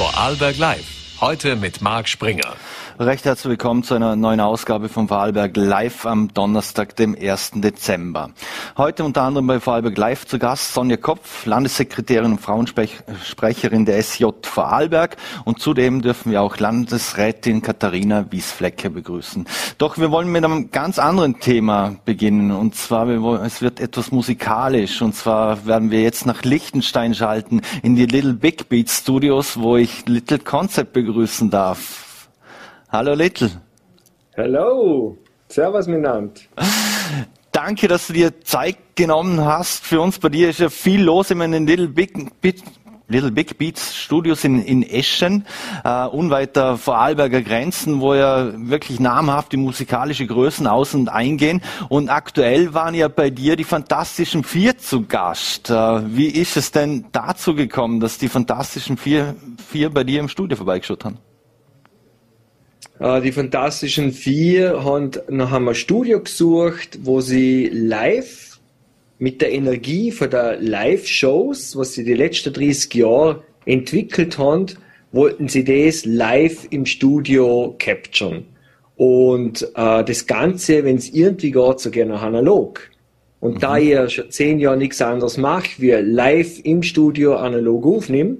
Vorarlberg Live. Heute mit Marc Springer. Recht herzlich willkommen zu einer neuen Ausgabe von Vorarlberg Live am Donnerstag, dem 1. Dezember. Heute unter anderem bei Vorarlberg Live zu Gast Sonja Kopf, Landessekretärin und Frauensprecherin der SJ Vorarlberg und zudem dürfen wir auch Landesrätin Katharina Wiesflecke begrüßen. Doch wir wollen mit einem ganz anderen Thema beginnen und zwar, es wird etwas musikalisch und zwar werden wir jetzt nach Liechtenstein schalten in die Little Big Beat Studios, wo ich Little Concept begrüßen darf. Hallo Little. Hallo. Servus miteinander. Danke, dass du dir Zeit genommen hast. Für uns bei dir ist ja viel los in den Little Big, Big, Little Big Beats Studios in, in Eschen, äh, unweit der Vorarlberger Grenzen, wo ja wirklich namhafte musikalische Größen aus und eingehen. Und aktuell waren ja bei dir die Fantastischen Vier zu Gast. Äh, wie ist es denn dazu gekommen, dass die Fantastischen Vier, Vier bei dir im Studio vorbeigeschaut haben? Äh, die Fantastischen Vier haben nach einem Studio gesucht, wo sie live mit der Energie von der Live-Shows, was sie die letzten 30 Jahre entwickelt haben, wollten sie das live im Studio capturen. Und äh, das Ganze, wenn es irgendwie geht, so gerne analog. Und mhm. da ich schon zehn Jahre nichts anderes mache, wie live im Studio analog aufnehmen,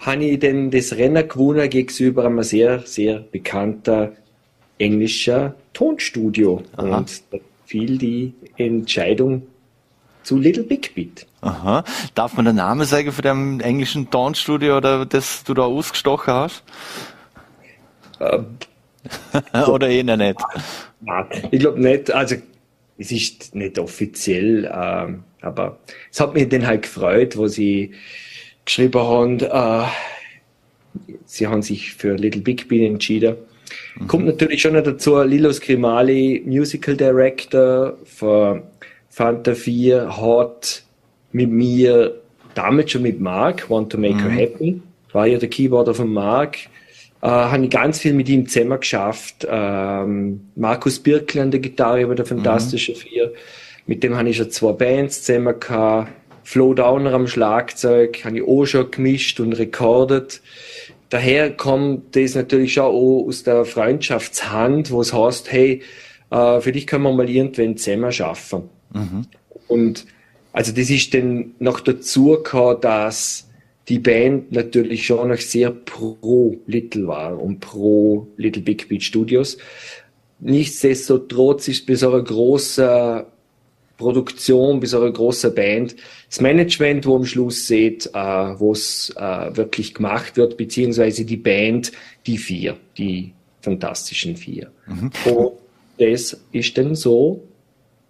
habe ich denn das Rennen gewonnen gegenüber einem sehr, sehr bekannter englischer Tonstudio. Aha. Und da fiel die Entscheidung zu Little Big Beat. Aha. Darf man den Namen sagen für dem englischen Tonstudio oder das du da ausgestochen hast? Ähm, oder eh nicht? Nein, ich glaube nicht. Also es ist nicht offiziell, ähm, aber es hat mich dann halt gefreut, wo sie geschrieben haben, äh, sie haben sich für Little Big Bean entschieden. Mhm. Kommt natürlich schon noch dazu, Lilo Scrimali, Musical Director für Fanta 4, hat mit mir, damals schon mit Mark, Want to Make mhm. Her Happy, war ja der Keyboarder von Mark, äh, habe ich ganz viel mit ihm zusammen geschafft. Ähm, Markus Birkel an der Gitarre über der Fantastische mhm. Vier, mit dem habe ich schon zwei Bands zusammen gehabt. Flo Downer am Schlagzeug, habe ich auch schon gemischt und rekordet. Daher kommt das natürlich schon auch aus der Freundschaftshand, wo es heißt, hey, äh, für dich können wir mal irgendwann zusammen schaffen. Mhm. Und also das ist dann noch dazu gekommen, dass die Band natürlich schon noch sehr pro Little war und pro Little Big Beat Studios. Nichtsdestotrotz ist bei so einer großen Produktion, bei so einer großen Band das Management, wo am Schluss seht, äh, wo es äh, wirklich gemacht wird, beziehungsweise die Band, die vier, die fantastischen vier. Mhm. Und das ist dann so,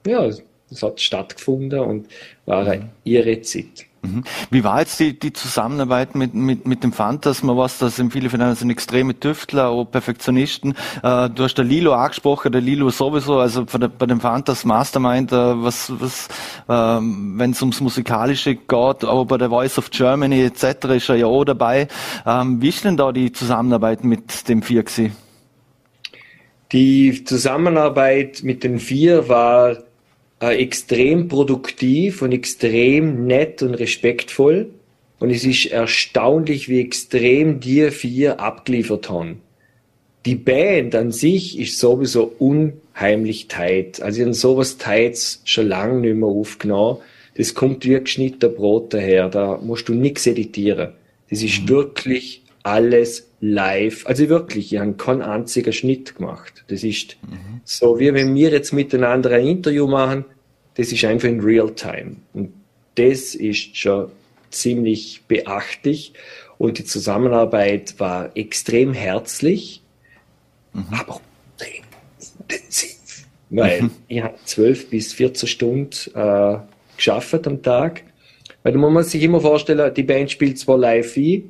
ja, das hat stattgefunden und war eine irre Zeit. Mhm. Wie war jetzt die, die Zusammenarbeit mit, mit, mit dem Fantas? Man weiß, das sind viele von ihnen sind extreme Tüftler, auch Perfektionisten. Äh, du hast der Lilo angesprochen, der Lilo sowieso, also der, bei dem Fantas Mastermind, äh, was, was äh, wenn es ums Musikalische geht, aber bei der Voice of Germany etc. ist er ja auch dabei. Ähm, wie ist denn da die Zusammenarbeit mit dem Vier gewesen? Die Zusammenarbeit mit den Vier war äh, extrem produktiv und extrem nett und respektvoll. Und es ist erstaunlich, wie extrem die vier abgeliefert haben. Die Band an sich ist sowieso unheimlich tight. Also ich habe sowas Tights schon lange nicht mehr aufgenommen. Das kommt wie geschnittener Brot daher. Da musst du nichts editieren. Das ist mhm. wirklich alles live. Also wirklich, ich habe keinen einzigen Schnitt gemacht. Das ist mhm. so, wie wenn wir jetzt miteinander ein Interview machen, das ist einfach in real time. Und das ist schon ziemlich beachtlich. Und die Zusammenarbeit war extrem herzlich, mhm. aber auch intensiv. Weil mhm. ich habe zwölf bis 14 Stunden äh, geschafft am Tag. Weil da muss man sich immer vorstellen, die Band spielt zwar live ein,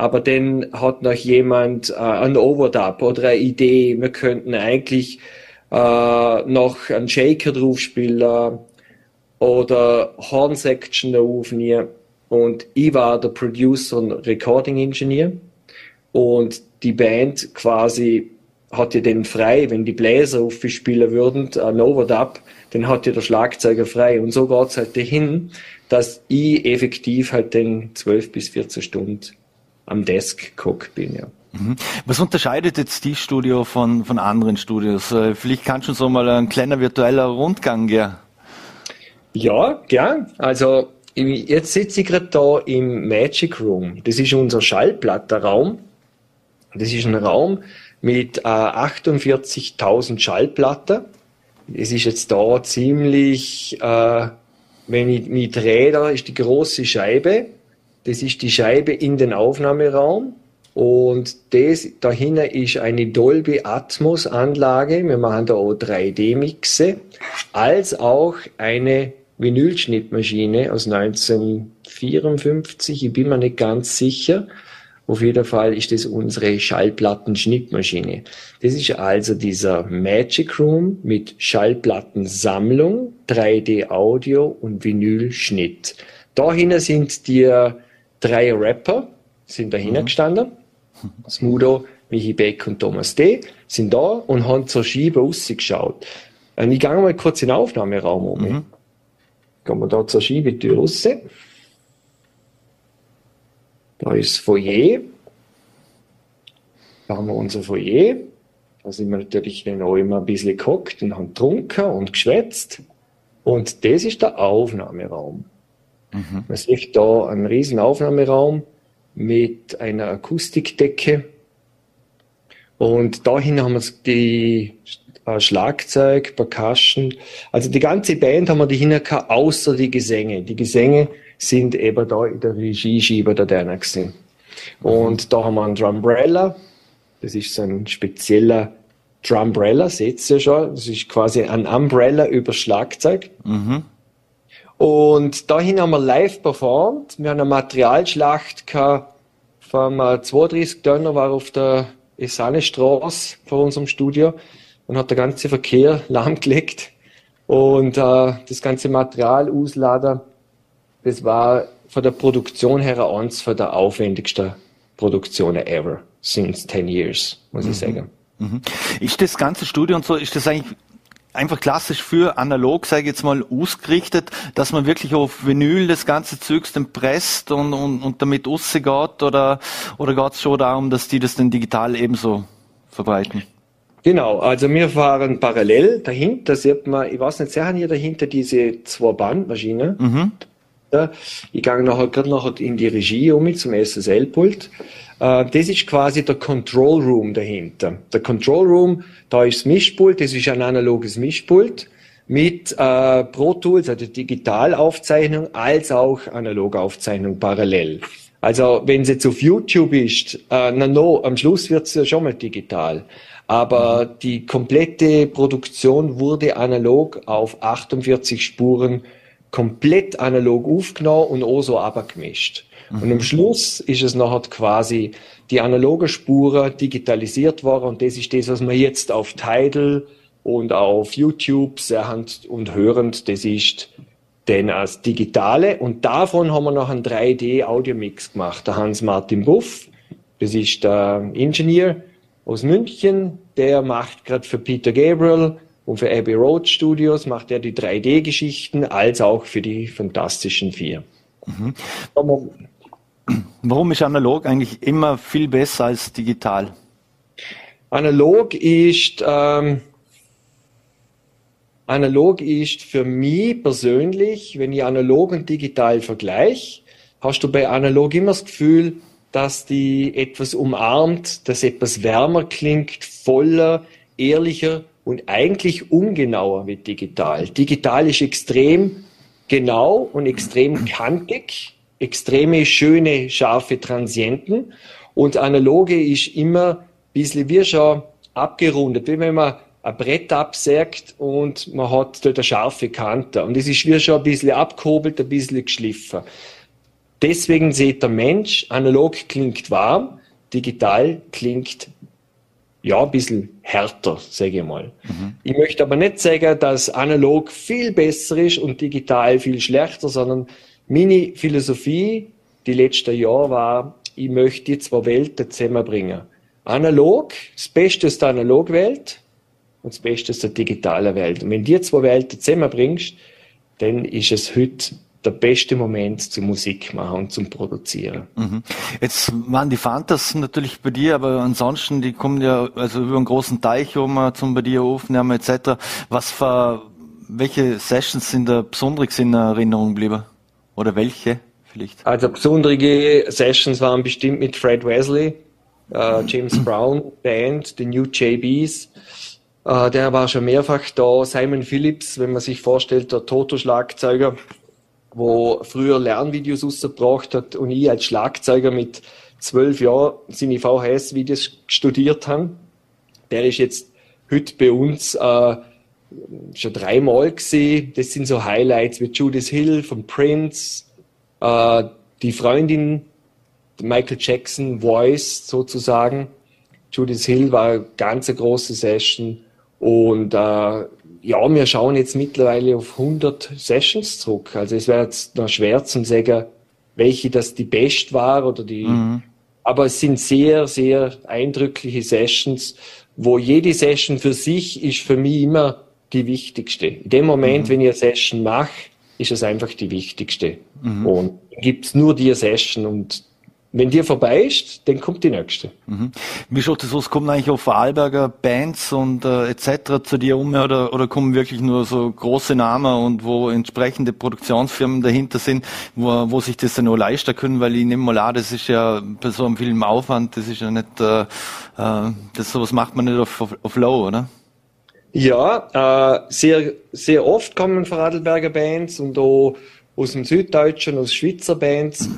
aber dann hat noch jemand äh, einen Overdub oder eine Idee, wir könnten eigentlich äh, noch einen Shaker drauf spielen oder Horn Section aufnehmen. Und ich war der Producer und Recording Engineer. Und die Band quasi hat ja den frei, wenn die Bläser aufspielen würden, ein Overdub, dann hat ja der Schlagzeuger frei. Und so geht's halt dahin, dass ich effektiv halt den 12 bis 14 Stunden am Desk gehockt bin, ja. Mhm. Was unterscheidet jetzt die Studio von, von anderen Studios? Äh, vielleicht kannst du so mal ein kleiner virtueller Rundgang, ja. Ja, gern. Also jetzt sitze ich gerade da im Magic Room. Das ist unser Schallplattenraum. Das ist ein Raum mit äh, 48.000 Schallplatten. Es ist jetzt da ziemlich, äh, wenn ich mich drehe, da ist die große Scheibe. Das ist die Scheibe in den Aufnahmeraum. Und das dahinter ist eine Dolby Atmos Anlage. Wir machen da auch 3D-Mixe, als auch eine Vinylschnittmaschine aus 1954. Ich bin mir nicht ganz sicher. Auf jeden Fall ist das unsere Schallplattenschnittmaschine. Das ist also dieser Magic Room mit Schallplattensammlung, 3D Audio und Vinylschnitt. Dahinter sind die drei Rapper, sind dahinter mhm. gestanden. Smudo, Michi Beck und Thomas D. sind da und haben zur Schiebe rausgeschaut. Und ich gehe mal kurz in den Aufnahmeraum um. Mhm. Gehen wir da zur Schiebetür raus. Da ist das Foyer. Da haben wir unser Foyer. Da sind wir natürlich dann auch immer ein bisschen gehockt und haben getrunken und geschwätzt. Und das ist der Aufnahmeraum. Mhm. Man sieht da einen riesen Aufnahmeraum mit einer Akustikdecke. Und dahin haben wir die äh, Schlagzeug, Percussion. Also die ganze Band haben wir die hingehauen, außer die Gesänge. Die Gesänge sind eben da in der Regieschieber der Dana gewesen. Und da haben wir einen Drumbrella. Das ist so ein spezieller Drumbrella, seht ihr schon. Das ist quasi ein Umbrella über Schlagzeug. Mhm. Und dahin haben wir live performt. Wir haben eine Materialschlacht gehabt vom 32 Tonner war auf der Esane Straße vor unserem Studio und hat der ganze Verkehr lahmgelegt. Und äh, das ganze Material ausladen, das war von der Produktion her eins von der aufwendigsten Produktionen ever since 10 years, muss ich mhm. sagen. Mhm. Ist das ganze Studio und so, ist das eigentlich einfach klassisch für analog, sage ich jetzt mal, ausgerichtet, dass man wirklich auf Vinyl das ganze Zeugs dann presst und, und, und damit rausgeht oder, oder geht es schon darum, dass die das dann digital ebenso verbreiten? Genau, also wir fahren parallel dahinter, sieht man, ich weiß nicht, sehen hier dahinter diese zwei Bandmaschinen. Mhm. Ich gehe nachher, gerade nachher in die Regie um zum SSL-Pult. Äh, das ist quasi der Control Room dahinter. Der Control Room, da ist das Mischpult, das ist ein analoges Mischpult mit äh, Pro Tools, also Digitalaufzeichnung, als auch Analogaufzeichnung parallel. Also wenn es jetzt auf YouTube ist, äh, na no, am Schluss wird es ja schon mal digital. Aber mhm. die komplette Produktion wurde analog auf 48 Spuren komplett analog aufgenommen und auch so abgemischt. Mhm. Und am Schluss ist es nachher quasi die analoge Spuren digitalisiert worden und das ist das, was man jetzt auf Tidal und auf YouTube sehen und hören, das ist denn als digitale und davon haben wir noch einen 3D-Audio-Mix gemacht. Der Hans-Martin Buff, das ist der Ingenieur aus München, der macht gerade für Peter Gabriel und für Abbey Road Studios macht er die 3D-Geschichten, als auch für die Fantastischen Vier. Mhm. Warum ist analog eigentlich immer viel besser als digital? Analog ist, ähm, analog ist für mich persönlich, wenn ich analog und digital vergleiche, hast du bei analog immer das Gefühl, dass die etwas umarmt, dass etwas wärmer klingt, voller, ehrlicher und eigentlich ungenauer wie digital. Digital ist extrem genau und extrem kantig extreme, schöne, scharfe Transienten und analoge ist immer ein bisschen wie schon abgerundet, wie wenn man ein Brett absägt und man hat dort eine scharfe Kante. Und es ist wie schon ein bisschen abgehobelt, ein bisschen geschliffen. Deswegen sieht der Mensch, analog klingt warm, digital klingt ja, ein bisschen härter, sage ich mal. Mhm. Ich möchte aber nicht sagen, dass analog viel besser ist und digital viel schlechter, sondern meine Philosophie die letzten Jahre war, ich möchte die zwei Welten zusammenbringen. Analog, das Beste ist der Analogwelt und das Beste ist der digitale Welt. Und wenn die zwei Welten zusammenbringst, dann ist es heute der beste Moment zum Musik machen und zum Produzieren. Mhm. Jetzt waren die Fantas natürlich bei dir, aber ansonsten, die kommen ja also über einen großen Teich um zum bei dir aufnehmen etc. Was für, welche Sessions sind da besonders in Erinnerung geblieben? Oder welche vielleicht? Also besondere Sessions waren bestimmt mit Fred Wesley, äh, James Brown Band, die New JBs. Äh, der war schon mehrfach da. Simon Phillips, wenn man sich vorstellt, der Toto-Schlagzeuger, wo früher Lernvideos rausgebracht hat und ich als Schlagzeuger mit zwölf Jahren seine VHS-Videos studiert habe. Der ist jetzt heute bei uns äh, schon dreimal gesehen. Das sind so Highlights wie Judith Hill von Prince, äh, die Freundin Michael Jackson Voice sozusagen. Judith Hill war eine ganz große Session und äh, ja, wir schauen jetzt mittlerweile auf 100 Sessions zurück. Also es wäre jetzt noch schwer zu sagen, welche das die best war oder die. Mhm. Aber es sind sehr, sehr eindrückliche Sessions, wo jede Session für sich ist für mich immer die wichtigste. In dem Moment, mhm. wenn ich eine Session mache, ist es einfach die wichtigste. Mhm. Und gibt's nur die Session und wenn die vorbei ist, dann kommt die nächste. Mhm. Wie schaut das aus? Kommen eigentlich auch Vorarlberger Bands und äh, etc. zu dir um oder, oder kommen wirklich nur so große Namen und wo entsprechende Produktionsfirmen dahinter sind, wo, wo sich das dann auch leisten können? Weil ich nehme mal an, das ist ja bei so einem Film Aufwand, das ist ja nicht, äh, äh, das sowas macht man nicht auf, auf, auf Low, oder? Ja, äh, sehr, sehr oft kommen Vorarlberger Bands und auch aus dem Süddeutschen, aus Schweizer Bands.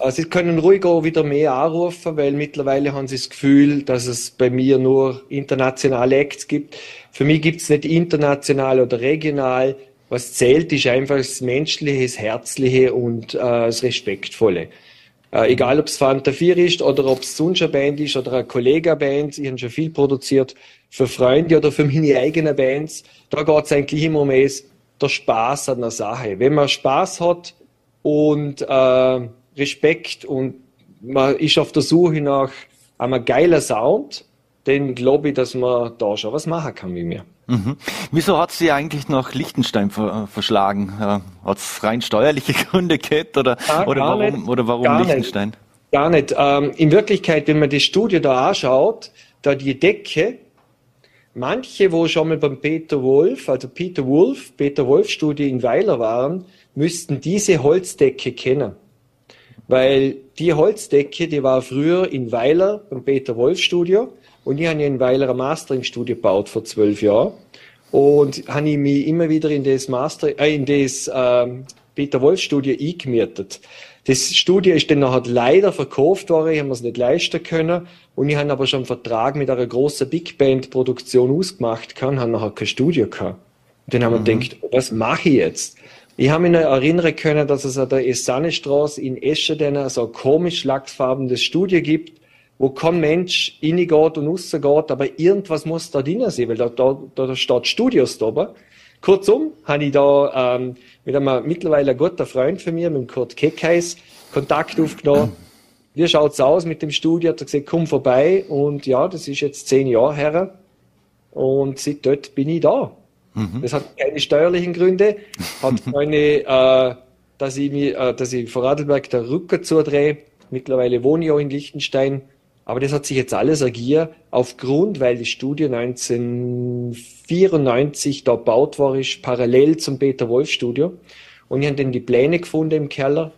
Äh, sie können ruhig auch wieder mehr anrufen, weil mittlerweile haben sie das Gefühl, dass es bei mir nur internationale Acts gibt. Für mich gibt es nicht international oder regional. Was zählt, ist einfach das Menschliche, das Herzliche und äh, das Respektvolle. Äh, egal, ob es Fanta 4 ist oder ob es sonst eine Band ist oder eine Kollega-Band. Ich habe schon viel produziert für Freunde oder für meine eigenen Bands. Da geht es eigentlich immer um es, der Spaß an der Sache. Wenn man Spaß hat und äh, Respekt und man ist auf der Suche nach einem geilen Sound, dann glaube ich, dass man da schon was machen kann wie mir. Mhm. Wieso hat sie eigentlich nach Liechtenstein ver verschlagen? Äh, hat es rein steuerliche Gründe gehabt oder, ja, oder, warum, nicht, oder warum Liechtenstein? Nicht. Gar nicht. Ähm, in Wirklichkeit, wenn man das Studio da anschaut, da die Decke, Manche, wo schon mal beim Peter Wolf, also Peter Wolf, Peter Wolf Studie in Weiler waren, müssten diese Holzdecke kennen. Weil die Holzdecke, die war früher in Weiler beim Peter Wolf Studio und ich habe ja in Weiler ein Mastering-Studio gebaut vor zwölf Jahren und habe ich mich immer wieder in das Master, äh, in das ähm, Peter Wolf Studio eingemietet. Das Studio ist dann nachher leider verkauft worden, ich habe es nicht leisten können. Und ich habe aber schon einen Vertrag mit einer großen Big Band Produktion ausgemacht kann, habe nachher kein Studio gehabt. Und dann haben mhm. wir gedacht, was mache ich jetzt? Ich habe mich noch erinnern können, dass es an der Esannestraße in Escheden so ein komisch lachsfarbenes Studio gibt, wo kein Mensch reingeht und rausgeht, aber irgendwas muss da drin sein, weil da, da, da steht Studios da. Kurzum, habe ich da ähm, mit einem mittlerweile guter Freund von mir, mit dem Kurt Keckheis, Kontakt aufgenommen. Wie schaut's aus mit dem Studio? Hat er gesagt, komm vorbei. Und ja, das ist jetzt zehn Jahre her. Und seit dort bin ich da. Mhm. Das hat keine steuerlichen Gründe, hat keine, äh, dass ich mir, äh, dass ich vor Radlberg der Rücken zudrehe. Mittlerweile wohne ich auch in Liechtenstein. Aber das hat sich jetzt alles ergiert aufgrund, weil die Studie 1994 da gebaut war, ist parallel zum Peter Wolf Studio. Und ich habe dann die Pläne gefunden im Keller.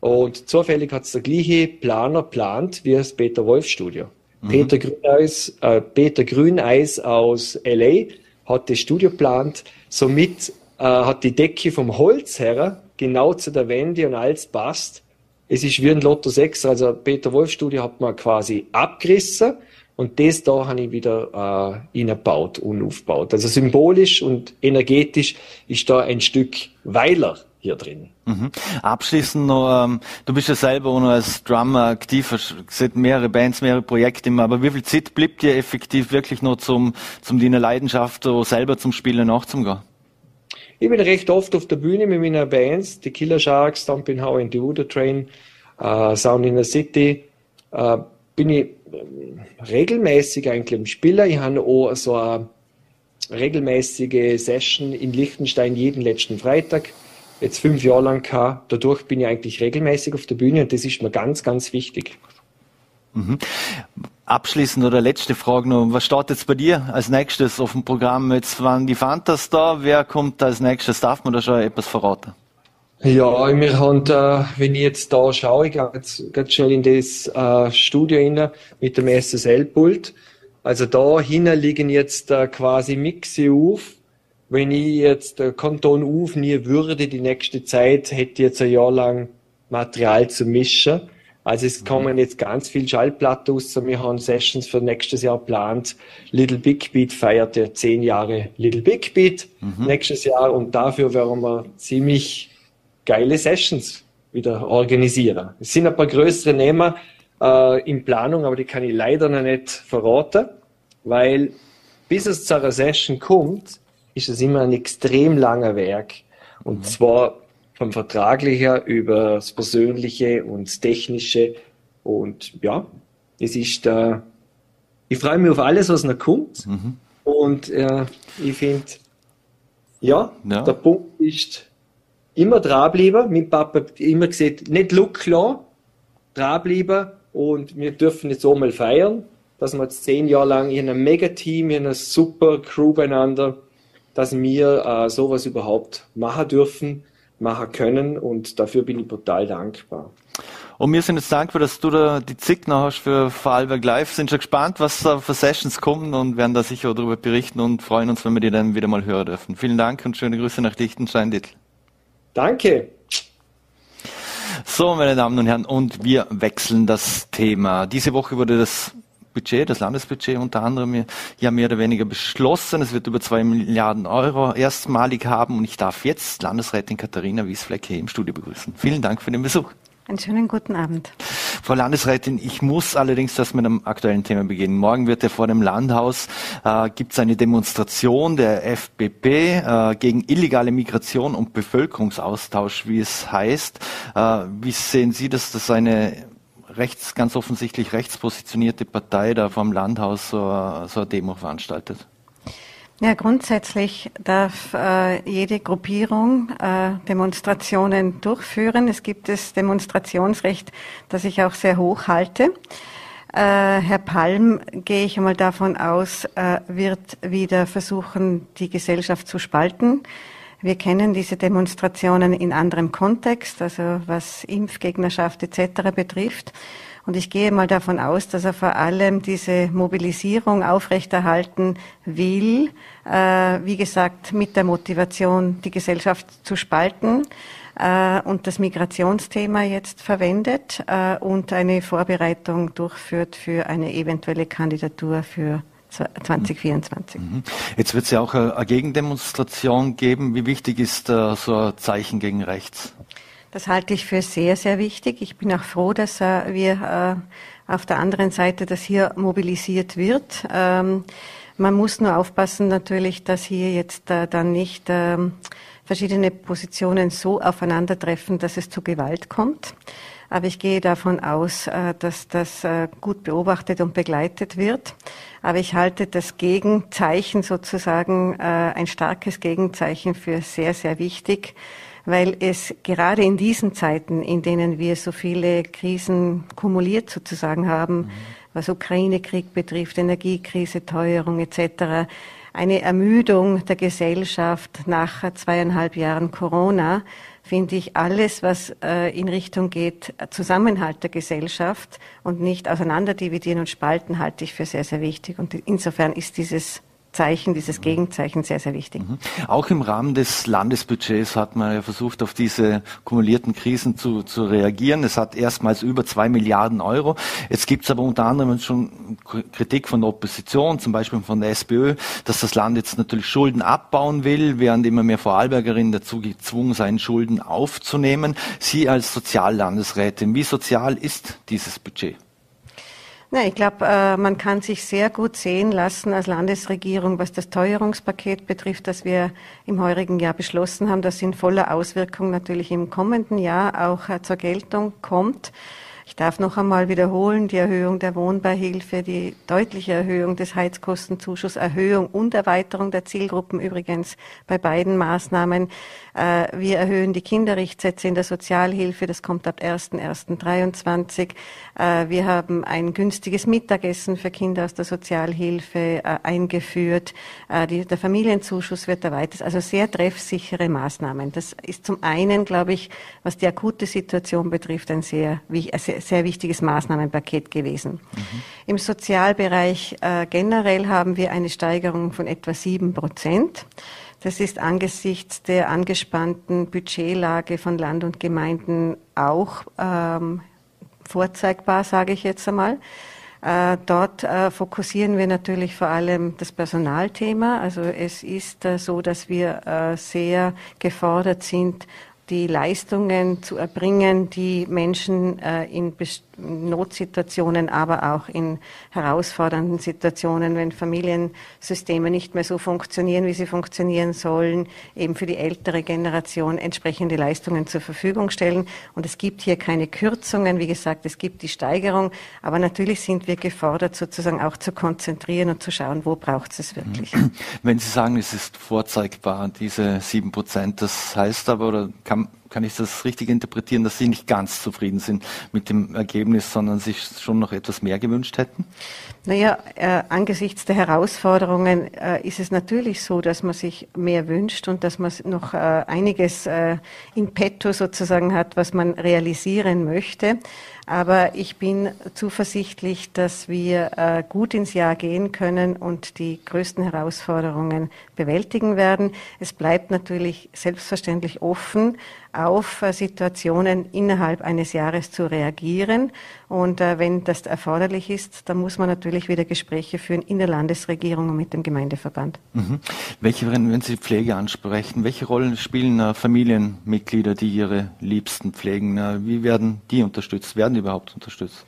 Und zufällig hat es der gleiche Planer plant wie das Peter Wolf Studio. Mhm. Peter, Grüneis, äh, Peter Grüneis aus LA hat das Studio plant. Somit äh, hat die Decke vom Holz her genau zu der Wände und alles passt. Es ist wie ein Lotto 6, also Peter Wolf Studio hat man quasi abgerissen und das da habe ich wieder äh, innebaut und aufgebaut. Also symbolisch und energetisch ist da ein Stück Weiler hier drin. Mhm. Abschließend noch, ähm, du bist ja selber auch noch als Drummer aktiv, hast gesagt, mehrere Bands, mehrere Projekte immer, aber wie viel Zeit bleibt dir effektiv wirklich noch zum, zum deiner Leidenschaft, selber zum Spielen nachzugehen? Ich bin recht oft auf der Bühne mit meiner Bands, die Killer Sharks, Dumping How in the Water Train, uh, Sound in the City. Uh, bin ich äh, regelmäßig eigentlich im Spieler. Ich habe auch so eine regelmäßige Session in Liechtenstein jeden letzten Freitag. jetzt fünf Jahre lang gehabt. Dadurch bin ich eigentlich regelmäßig auf der Bühne und das ist mir ganz, ganz wichtig. Mhm. Abschließend oder letzte Frage noch. Was steht jetzt bei dir als nächstes auf dem Programm? Jetzt waren die Fantas da. Wer kommt als nächstes? Darf man da schon etwas verraten? Ja, wir haben, äh, wenn ich jetzt da schaue, ich gehe jetzt ganz schnell in das äh, Studio rein mit dem SSL-Pult. Also da hinten liegen jetzt äh, quasi Mixe auf. Wenn ich jetzt äh, Kanton aufnehmen würde, die nächste Zeit, hätte ich jetzt ein Jahr lang Material zu mischen. Also es kommen jetzt ganz viel Schallplatten raus. Wir haben Sessions für nächstes Jahr geplant. Little Big Beat feiert ja zehn Jahre Little Big Beat mhm. nächstes Jahr und dafür werden wir ziemlich geile Sessions wieder organisieren. Es sind ein paar größere Nehmer äh, in Planung, aber die kann ich leider noch nicht verraten, weil bis es zu einer Session kommt, ist es immer ein extrem langer Weg. Und mhm. zwar vom Vertraglichen über das Persönliche und das Technische. Und ja, es ist da, äh, ich freue mich auf alles, was noch kommt. Mhm. Und äh, ich finde, ja, ja, der Punkt ist, immer dranbleiben. Mein Papa hat immer gesagt, nicht Look klar, dranbleiben und wir dürfen jetzt auch mal feiern, dass wir jetzt zehn Jahre lang in einem Mega-Team, in einer super Crew beieinander, dass wir äh, sowas überhaupt machen dürfen, machen können und dafür bin ich total dankbar. Und wir sind jetzt dankbar, dass du da die Zick noch hast für Vorarlberg Live. Sind schon gespannt, was da für Sessions kommen und werden da sicher darüber berichten und freuen uns, wenn wir die dann wieder mal hören dürfen. Vielen Dank und schöne Grüße nach Lichtenstein, Dietl. Danke. So, meine Damen und Herren, und wir wechseln das Thema. Diese Woche wurde das Budget, das Landesbudget unter anderem ja mehr oder weniger beschlossen. Es wird über zwei Milliarden Euro erstmalig haben und ich darf jetzt Landesrätin Katharina Wiesfleck hier im Studio begrüßen. Vielen Dank für den Besuch. Einen schönen guten Abend. Frau Landesrätin, ich muss allerdings das mit einem aktuellen Thema beginnen. Morgen wird ja vor dem Landhaus äh, gibt es eine Demonstration der FBP äh, gegen illegale Migration und Bevölkerungsaustausch, wie es heißt. Äh, wie sehen Sie das, dass eine rechts, ganz offensichtlich rechtspositionierte Partei da vom Landhaus so, so eine Demo veranstaltet? Ja, grundsätzlich darf äh, jede Gruppierung äh, Demonstrationen durchführen. Es gibt das Demonstrationsrecht, das ich auch sehr hoch halte. Äh, Herr Palm, gehe ich einmal davon aus, äh, wird wieder versuchen, die Gesellschaft zu spalten. Wir kennen diese Demonstrationen in anderem Kontext, also was Impfgegnerschaft etc. betrifft. Und ich gehe mal davon aus, dass er vor allem diese Mobilisierung aufrechterhalten will, äh, wie gesagt, mit der Motivation, die Gesellschaft zu spalten äh, und das Migrationsthema jetzt verwendet äh, und eine Vorbereitung durchführt für eine eventuelle Kandidatur für 2024. Mhm. Jetzt wird es ja auch eine Gegendemonstration geben. Wie wichtig ist äh, so ein Zeichen gegen rechts? Das halte ich für sehr, sehr wichtig. Ich bin auch froh, dass äh, wir äh, auf der anderen Seite, dass hier mobilisiert wird. Ähm, man muss nur aufpassen natürlich, dass hier jetzt äh, dann nicht ähm, verschiedene Positionen so aufeinandertreffen, dass es zu Gewalt kommt. Aber ich gehe davon aus, äh, dass das äh, gut beobachtet und begleitet wird. Aber ich halte das Gegenzeichen sozusagen, äh, ein starkes Gegenzeichen für sehr, sehr wichtig weil es gerade in diesen Zeiten, in denen wir so viele Krisen kumuliert sozusagen haben, mhm. was Ukraine-Krieg betrifft, Energiekrise, Teuerung etc., eine Ermüdung der Gesellschaft nach zweieinhalb Jahren Corona, finde ich alles, was äh, in Richtung geht, Zusammenhalt der Gesellschaft und nicht auseinanderdividieren und spalten, halte ich für sehr, sehr wichtig. Und insofern ist dieses Zeichen, dieses Gegenzeichen sehr, sehr wichtig. Mhm. Auch im Rahmen des Landesbudgets hat man ja versucht, auf diese kumulierten Krisen zu, zu reagieren. Es hat erstmals über zwei Milliarden Euro. Jetzt gibt es aber unter anderem schon Kritik von der Opposition, zum Beispiel von der SPÖ, dass das Land jetzt natürlich Schulden abbauen will, während immer mehr Vorarlbergerinnen dazu gezwungen seien, Schulden aufzunehmen. Sie als Soziallandesrätin, wie sozial ist dieses Budget? Na, ich glaube, äh, man kann sich sehr gut sehen lassen als Landesregierung, was das Teuerungspaket betrifft, das wir im heurigen Jahr beschlossen haben, das in voller Auswirkung natürlich im kommenden Jahr auch äh, zur Geltung kommt. Ich darf noch einmal wiederholen, die Erhöhung der Wohnbeihilfe, die deutliche Erhöhung des Heizkostenzuschusses, Erhöhung und Erweiterung der Zielgruppen übrigens bei beiden Maßnahmen. Äh, wir erhöhen die Kinderrichtsätze in der Sozialhilfe, das kommt ab 1.1.23. Äh, wir haben ein günstiges Mittagessen für Kinder aus der Sozialhilfe äh, eingeführt. Der Familienzuschuss wird erweitert. Also sehr treffsichere Maßnahmen. Das ist zum einen, glaube ich, was die akute Situation betrifft, ein sehr, sehr, sehr wichtiges Maßnahmenpaket gewesen. Mhm. Im Sozialbereich generell haben wir eine Steigerung von etwa sieben Prozent. Das ist angesichts der angespannten Budgetlage von Land und Gemeinden auch ähm, vorzeigbar, sage ich jetzt einmal. Äh, dort äh, fokussieren wir natürlich vor allem das Personalthema. Also es ist äh, so, dass wir äh, sehr gefordert sind, die Leistungen zu erbringen, die Menschen äh, in Notsituationen, aber auch in herausfordernden Situationen, wenn Familiensysteme nicht mehr so funktionieren, wie sie funktionieren sollen, eben für die ältere Generation entsprechende Leistungen zur Verfügung stellen. Und es gibt hier keine Kürzungen. Wie gesagt, es gibt die Steigerung. Aber natürlich sind wir gefordert, sozusagen auch zu konzentrieren und zu schauen, wo braucht es wirklich. Wenn Sie sagen, es ist vorzeigbar, diese sieben Prozent, das heißt aber, oder kann kann ich das richtig interpretieren, dass Sie nicht ganz zufrieden sind mit dem Ergebnis, sondern sich schon noch etwas mehr gewünscht hätten? Naja, äh, angesichts der Herausforderungen äh, ist es natürlich so, dass man sich mehr wünscht und dass man noch äh, einiges äh, in petto sozusagen hat, was man realisieren möchte. Aber ich bin zuversichtlich, dass wir äh, gut ins Jahr gehen können und die größten Herausforderungen bewältigen werden. Es bleibt natürlich selbstverständlich offen, auf äh, Situationen innerhalb eines Jahres zu reagieren. Und äh, wenn das erforderlich ist, dann muss man natürlich wieder Gespräche führen in der Landesregierung und mit dem Gemeindeverband. Mhm. Welche, wenn Sie Pflege ansprechen, welche Rollen spielen Familienmitglieder, die ihre Liebsten pflegen? wie werden die unterstützt? Werden die überhaupt unterstützt?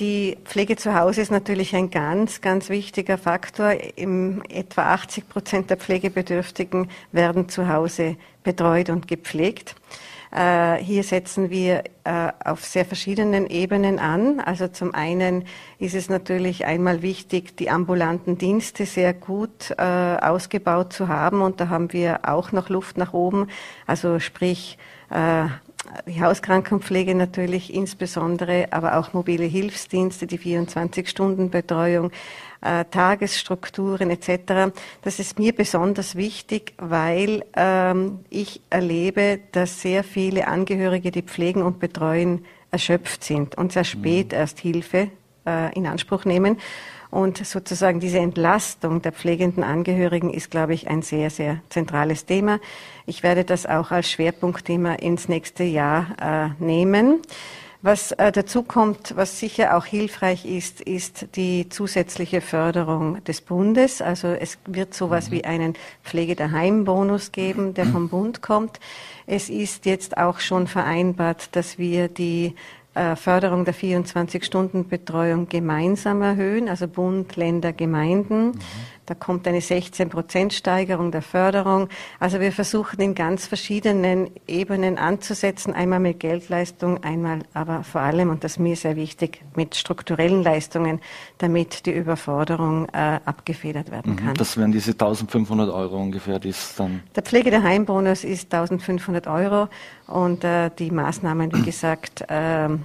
Die Pflege zu Hause ist natürlich ein ganz, ganz wichtiger Faktor. Im etwa 80 Prozent der Pflegebedürftigen werden zu Hause betreut und gepflegt. Äh, hier setzen wir äh, auf sehr verschiedenen Ebenen an. Also zum einen ist es natürlich einmal wichtig, die ambulanten Dienste sehr gut äh, ausgebaut zu haben. Und da haben wir auch noch Luft nach oben. Also sprich, Hauskrankenpflege natürlich insbesondere, aber auch mobile Hilfsdienste, die 24-Stunden-Betreuung, äh, Tagesstrukturen etc. Das ist mir besonders wichtig, weil ähm, ich erlebe, dass sehr viele Angehörige, die pflegen und betreuen, erschöpft sind und sehr spät mhm. erst Hilfe äh, in Anspruch nehmen. Und sozusagen diese Entlastung der pflegenden Angehörigen ist, glaube ich, ein sehr, sehr zentrales Thema. Ich werde das auch als Schwerpunktthema ins nächste Jahr äh, nehmen. Was äh, dazu kommt, was sicher auch hilfreich ist, ist die zusätzliche Förderung des Bundes. Also es wird sowas wie einen Pflege daheim Bonus geben, der vom Bund kommt. Es ist jetzt auch schon vereinbart, dass wir die Förderung der 24-Stunden-Betreuung gemeinsam erhöhen, also Bund, Länder, Gemeinden. Mhm. Da kommt eine 16 Prozent Steigerung der Förderung. Also wir versuchen in ganz verschiedenen Ebenen anzusetzen, einmal mit Geldleistung, einmal aber vor allem, und das ist mir sehr wichtig, mit strukturellen Leistungen, damit die Überforderung äh, abgefedert werden mhm. kann. Das wären diese 1500 Euro ungefähr, die es dann. Der Pflege der Heimbonus ist 1500 Euro und äh, die Maßnahmen, wie gesagt, ähm,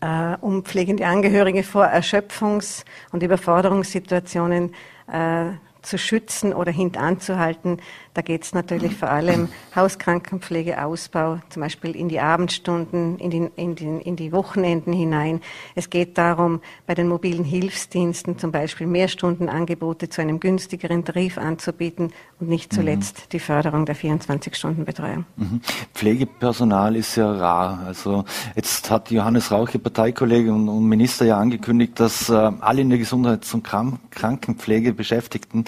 äh, um pflegende Angehörige vor Erschöpfungs- und Überforderungssituationen äh, zu schützen oder hintanzuhalten. Da geht es natürlich vor allem Hauskrankenpflegeausbau, zum Beispiel in die Abendstunden, in die, in, die, in die Wochenenden hinein. Es geht darum, bei den mobilen Hilfsdiensten zum Beispiel Mehrstundenangebote zu einem günstigeren Tarif anzubieten und nicht zuletzt mhm. die Förderung der 24-Stunden-Betreuung. Mhm. Pflegepersonal ist ja rar. Also jetzt hat Johannes Rauch, Parteikollege und, und, Minister ja angekündigt, dass äh, alle in der Gesundheits- und Krankenpflege Beschäftigten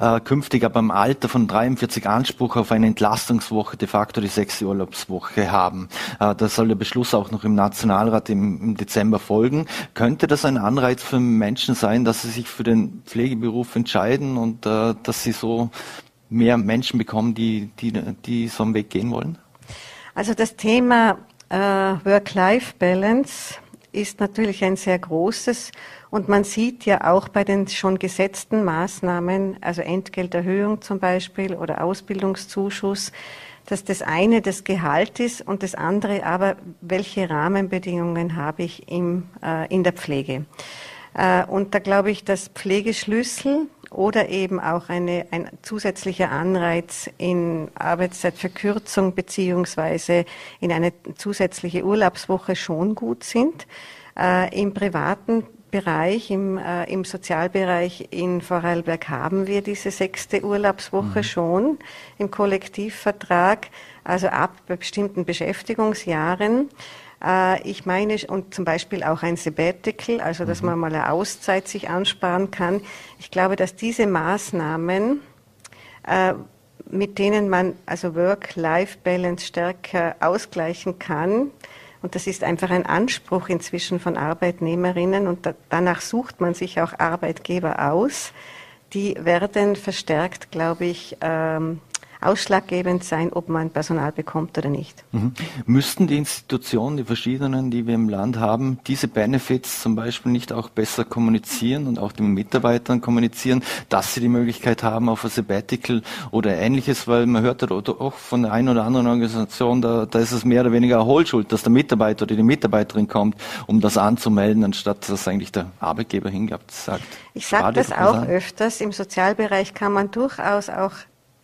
äh, künftig ab einem Alter von 43 Anspruch auf eine Entlastungswoche, de facto die sechste Urlaubswoche haben. Äh, da soll der Beschluss auch noch im Nationalrat im, im Dezember folgen. Könnte das ein Anreiz für Menschen sein, dass sie sich für den Pflegeberuf entscheiden und äh, dass sie so mehr Menschen bekommen, die, die, die so einen Weg gehen wollen? Also das Thema äh, Work-Life-Balance ist natürlich ein sehr großes und man sieht ja auch bei den schon gesetzten Maßnahmen, also Entgelterhöhung zum Beispiel oder Ausbildungszuschuss, dass das eine das Gehalt ist und das andere aber, welche Rahmenbedingungen habe ich im, äh, in der Pflege. Äh, und da glaube ich, dass Pflegeschlüssel oder eben auch eine, ein zusätzlicher Anreiz in Arbeitszeitverkürzung beziehungsweise in eine zusätzliche Urlaubswoche schon gut sind. Äh, Im privaten Bereich, im, äh, im Sozialbereich in Vorarlberg haben wir diese sechste Urlaubswoche mhm. schon im Kollektivvertrag, also ab bestimmten Beschäftigungsjahren. Äh, ich meine, und zum Beispiel auch ein Sabbatical, also dass mhm. man mal eine Auszeit sich ansparen kann. Ich glaube, dass diese Maßnahmen, äh, mit denen man also Work-Life-Balance stärker ausgleichen kann, und das ist einfach ein Anspruch inzwischen von Arbeitnehmerinnen und da, danach sucht man sich auch Arbeitgeber aus. Die werden verstärkt, glaube ich, ähm, ausschlaggebend sein, ob man Personal bekommt oder nicht. Mhm. Müssten die Institutionen, die verschiedenen, die wir im Land haben, diese Benefits zum Beispiel nicht auch besser kommunizieren und auch den Mitarbeitern kommunizieren, dass sie die Möglichkeit haben auf ein Sabbatical oder ähnliches, weil man hört ja auch von der einen oder anderen Organisation, da, da ist es mehr oder weniger Hohlschuld, dass der Mitarbeiter oder die Mitarbeiterin kommt, um das anzumelden, anstatt dass eigentlich der Arbeitgeber hingehabt sagt. Ich sage das auch öfters. Im Sozialbereich kann man durchaus auch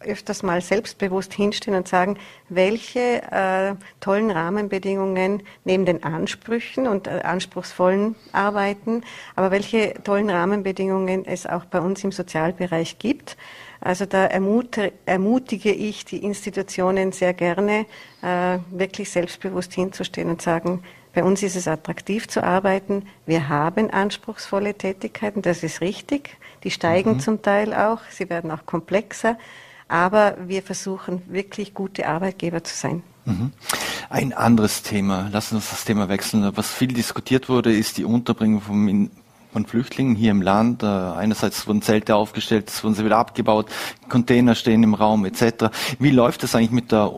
öfters mal selbstbewusst hinstehen und sagen, welche äh, tollen Rahmenbedingungen neben den Ansprüchen und äh, anspruchsvollen Arbeiten, aber welche tollen Rahmenbedingungen es auch bei uns im Sozialbereich gibt. Also da ermutige, ich die Institutionen sehr gerne, äh, wirklich selbstbewusst hinzustehen und sagen, bei uns ist es attraktiv zu arbeiten. Wir haben anspruchsvolle Tätigkeiten, das ist richtig. Die steigen mhm. zum Teil auch, sie werden auch komplexer. Aber wir versuchen wirklich gute Arbeitgeber zu sein. Mhm. Ein anderes Thema, lassen uns das Thema wechseln. Was viel diskutiert wurde, ist die Unterbringung von, von Flüchtlingen hier im Land. Äh, einerseits wurden Zelte aufgestellt, es wurden sie wieder abgebaut, Container stehen im Raum etc. Wie läuft es eigentlich mit der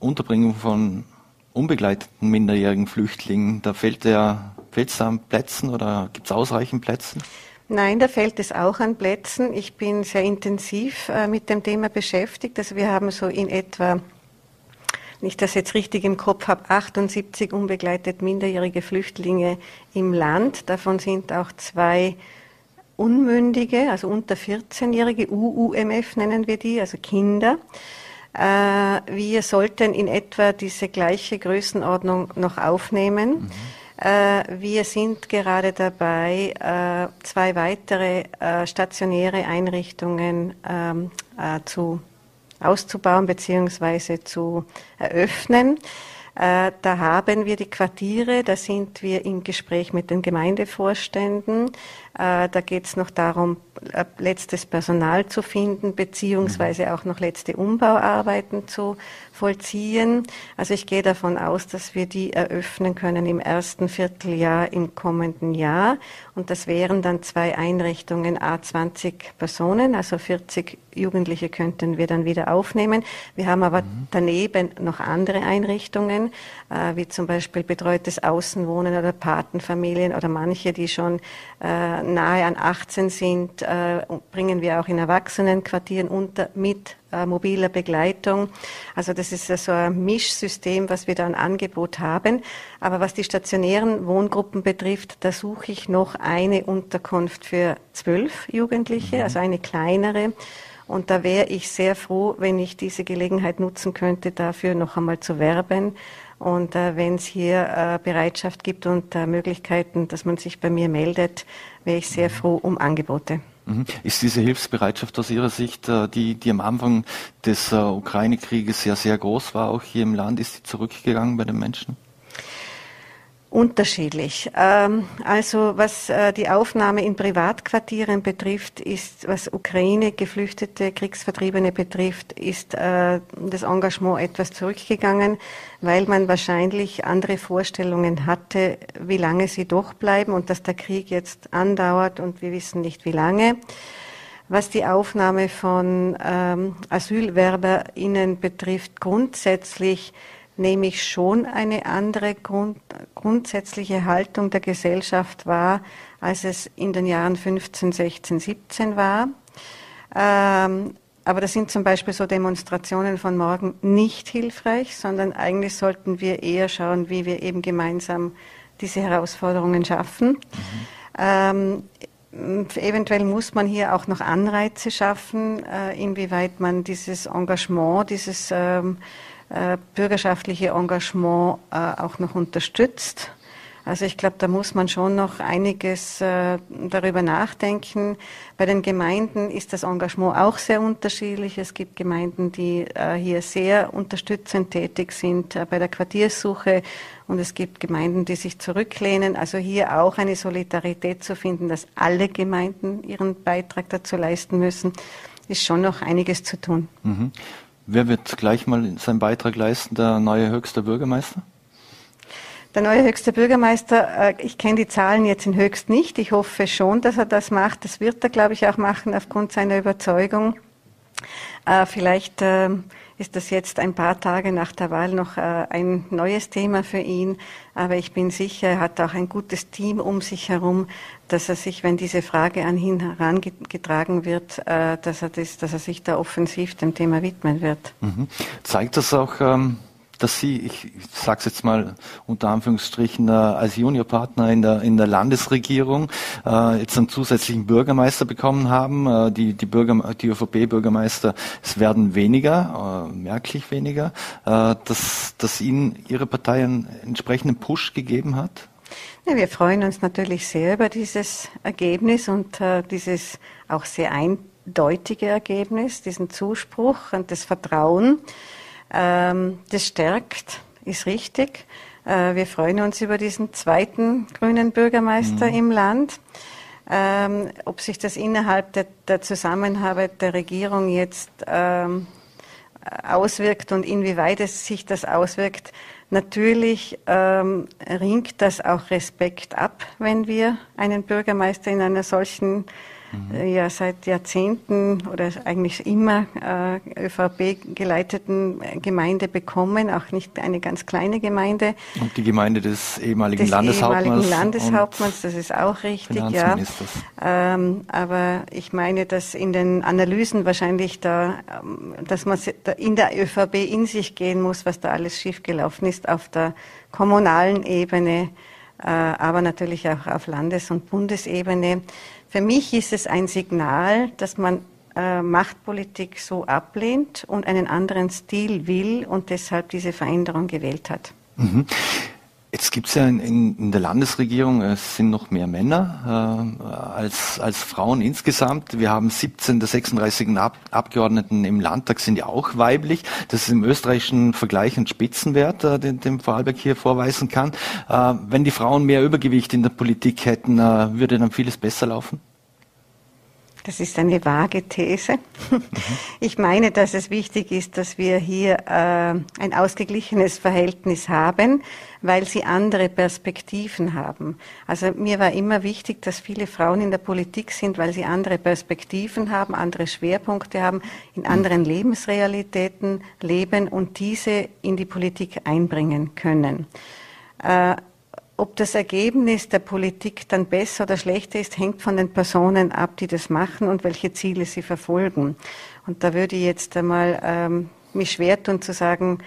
Unterbringung von unbegleiteten minderjährigen Flüchtlingen? Da fehlt ja, es an Plätzen oder gibt es ausreichend Plätze? Nein, da fällt es auch an Plätzen. Ich bin sehr intensiv äh, mit dem Thema beschäftigt. Also wir haben so in etwa, wenn ich das jetzt richtig im Kopf habe, 78 unbegleitet minderjährige Flüchtlinge im Land. Davon sind auch zwei Unmündige, also unter 14-jährige, UUMF nennen wir die, also Kinder. Äh, wir sollten in etwa diese gleiche Größenordnung noch aufnehmen. Mhm. Äh, wir sind gerade dabei, äh, zwei weitere äh, stationäre Einrichtungen ähm, zu auszubauen bzw. zu eröffnen. Da haben wir die Quartiere, da sind wir im Gespräch mit den Gemeindevorständen. Äh, da geht es noch darum, äh, letztes Personal zu finden, beziehungsweise auch noch letzte Umbauarbeiten zu vollziehen. Also ich gehe davon aus, dass wir die eröffnen können im ersten Vierteljahr im kommenden Jahr. Und das wären dann zwei Einrichtungen, A20 Personen, also 40 Jugendliche könnten wir dann wieder aufnehmen. Wir haben aber mhm. daneben noch andere Einrichtungen, äh, wie zum Beispiel betreutes Außenwohnen oder Patenfamilien oder manche, die schon äh, nahe an 18 sind, äh, bringen wir auch in Erwachsenenquartieren unter mit äh, mobiler Begleitung. Also das ist so ein Mischsystem, was wir da an Angebot haben. Aber was die stationären Wohngruppen betrifft, da suche ich noch eine Unterkunft für zwölf Jugendliche, mhm. also eine kleinere. Und da wäre ich sehr froh, wenn ich diese Gelegenheit nutzen könnte, dafür noch einmal zu werben. Und äh, wenn es hier äh, Bereitschaft gibt und äh, Möglichkeiten, dass man sich bei mir meldet, wäre ich sehr froh um Angebote. Mhm. Ist diese Hilfsbereitschaft aus Ihrer Sicht, äh, die, die am Anfang des äh, Ukraine-Krieges ja sehr groß war, auch hier im Land, ist die zurückgegangen bei den Menschen? Unterschiedlich. Ähm, also was äh, die Aufnahme in Privatquartieren betrifft, ist, was Ukraine geflüchtete, Kriegsvertriebene betrifft, ist äh, das Engagement etwas zurückgegangen, weil man wahrscheinlich andere Vorstellungen hatte, wie lange sie doch bleiben und dass der Krieg jetzt andauert und wir wissen nicht wie lange. Was die Aufnahme von ähm, AsylwerberInnen betrifft, grundsätzlich nehme ich schon eine andere Grund, grundsätzliche Haltung der Gesellschaft wahr, als es in den Jahren 15, 16, 17 war. Ähm, aber das sind zum Beispiel so Demonstrationen von morgen nicht hilfreich, sondern eigentlich sollten wir eher schauen, wie wir eben gemeinsam diese Herausforderungen schaffen. Mhm. Ähm, eventuell muss man hier auch noch Anreize schaffen, äh, inwieweit man dieses Engagement, dieses ähm, äh, bürgerschaftliche Engagement äh, auch noch unterstützt. Also ich glaube, da muss man schon noch einiges äh, darüber nachdenken. Bei den Gemeinden ist das Engagement auch sehr unterschiedlich. Es gibt Gemeinden, die äh, hier sehr unterstützend tätig sind äh, bei der Quartierssuche und es gibt Gemeinden, die sich zurücklehnen. Also hier auch eine Solidarität zu finden, dass alle Gemeinden ihren Beitrag dazu leisten müssen, ist schon noch einiges zu tun. Mhm. Wer wird gleich mal seinen Beitrag leisten? Der neue höchste Bürgermeister? Der neue höchste Bürgermeister, äh, ich kenne die Zahlen jetzt in Höchst nicht. Ich hoffe schon, dass er das macht. Das wird er, glaube ich, auch machen aufgrund seiner Überzeugung. Äh, vielleicht äh, ist das jetzt ein paar Tage nach der Wahl noch ein neues Thema für ihn. Aber ich bin sicher, er hat auch ein gutes Team um sich herum, dass er sich, wenn diese Frage an ihn herangetragen wird, dass er, das, dass er sich da offensiv dem Thema widmen wird. Mhm. Zeigt das auch, ähm dass Sie, ich, sage es jetzt mal unter Anführungsstrichen, äh, als Juniorpartner in der, in der Landesregierung äh, jetzt einen zusätzlichen Bürgermeister bekommen haben. Äh, die, die, Bürger, die ÖVP-Bürgermeister, es werden weniger, äh, merklich weniger, äh, dass, dass Ihnen Ihre Partei einen entsprechenden Push gegeben hat? Ja, wir freuen uns natürlich sehr über dieses Ergebnis und äh, dieses auch sehr eindeutige Ergebnis, diesen Zuspruch und das Vertrauen. Ähm, das stärkt, ist richtig. Äh, wir freuen uns über diesen zweiten grünen Bürgermeister mhm. im Land. Ähm, ob sich das innerhalb der, der, Zusammenarbeit der Regierung jetzt ähm, auswirkt und inwieweit es sich das auswirkt, natürlich ähm, ringt das auch Respekt ab, wenn wir einen Bürgermeister in einer solchen mhm. ja seit Jahrzehnten oder eigentlich immer äh, ÖVP geleiteten Gemeinde bekommen, auch nicht eine ganz kleine Gemeinde. Und die Gemeinde des ehemaligen des Landeshauptmanns. Ehemaligen Landeshauptmanns, das ist auch richtig, ja. Ähm, aber ich meine, dass in den Analysen wahrscheinlich da, ähm, dass man in der ÖVP in sich gehen muss, was da alles schiefgelaufen ist auf der kommunalen Ebene, äh, aber natürlich auch auf Landes- und Bundesebene. Für mich ist es ein Signal, dass man äh, Machtpolitik so ablehnt und einen anderen Stil will und deshalb diese Veränderung gewählt hat. Mhm. Jetzt gibt es ja in, in, in, der Landesregierung, es sind noch mehr Männer äh, als, als Frauen insgesamt. Wir haben 17 der 36 Ab Abgeordneten im Landtag sind ja auch weiblich. Das ist im österreichischen Vergleich ein Spitzenwert, äh, den, den Vorarlberg hier vorweisen kann. Äh, wenn die Frauen mehr Übergewicht in der Politik hätten, äh, würde dann vieles besser laufen? Das ist eine vage These. Mhm. Ich meine, dass es wichtig ist, dass wir hier äh, ein ausgeglichenes Verhältnis haben, weil sie andere Perspektiven haben. Also mir war immer wichtig, dass viele Frauen in der Politik sind, weil sie andere Perspektiven haben, andere Schwerpunkte haben, in anderen Lebensrealitäten leben und diese in die Politik einbringen können. Äh, ob das Ergebnis der Politik dann besser oder schlechter ist, hängt von den Personen ab, die das machen und welche Ziele sie verfolgen. Und da würde ich jetzt einmal ähm, mich schwer tun zu sagen,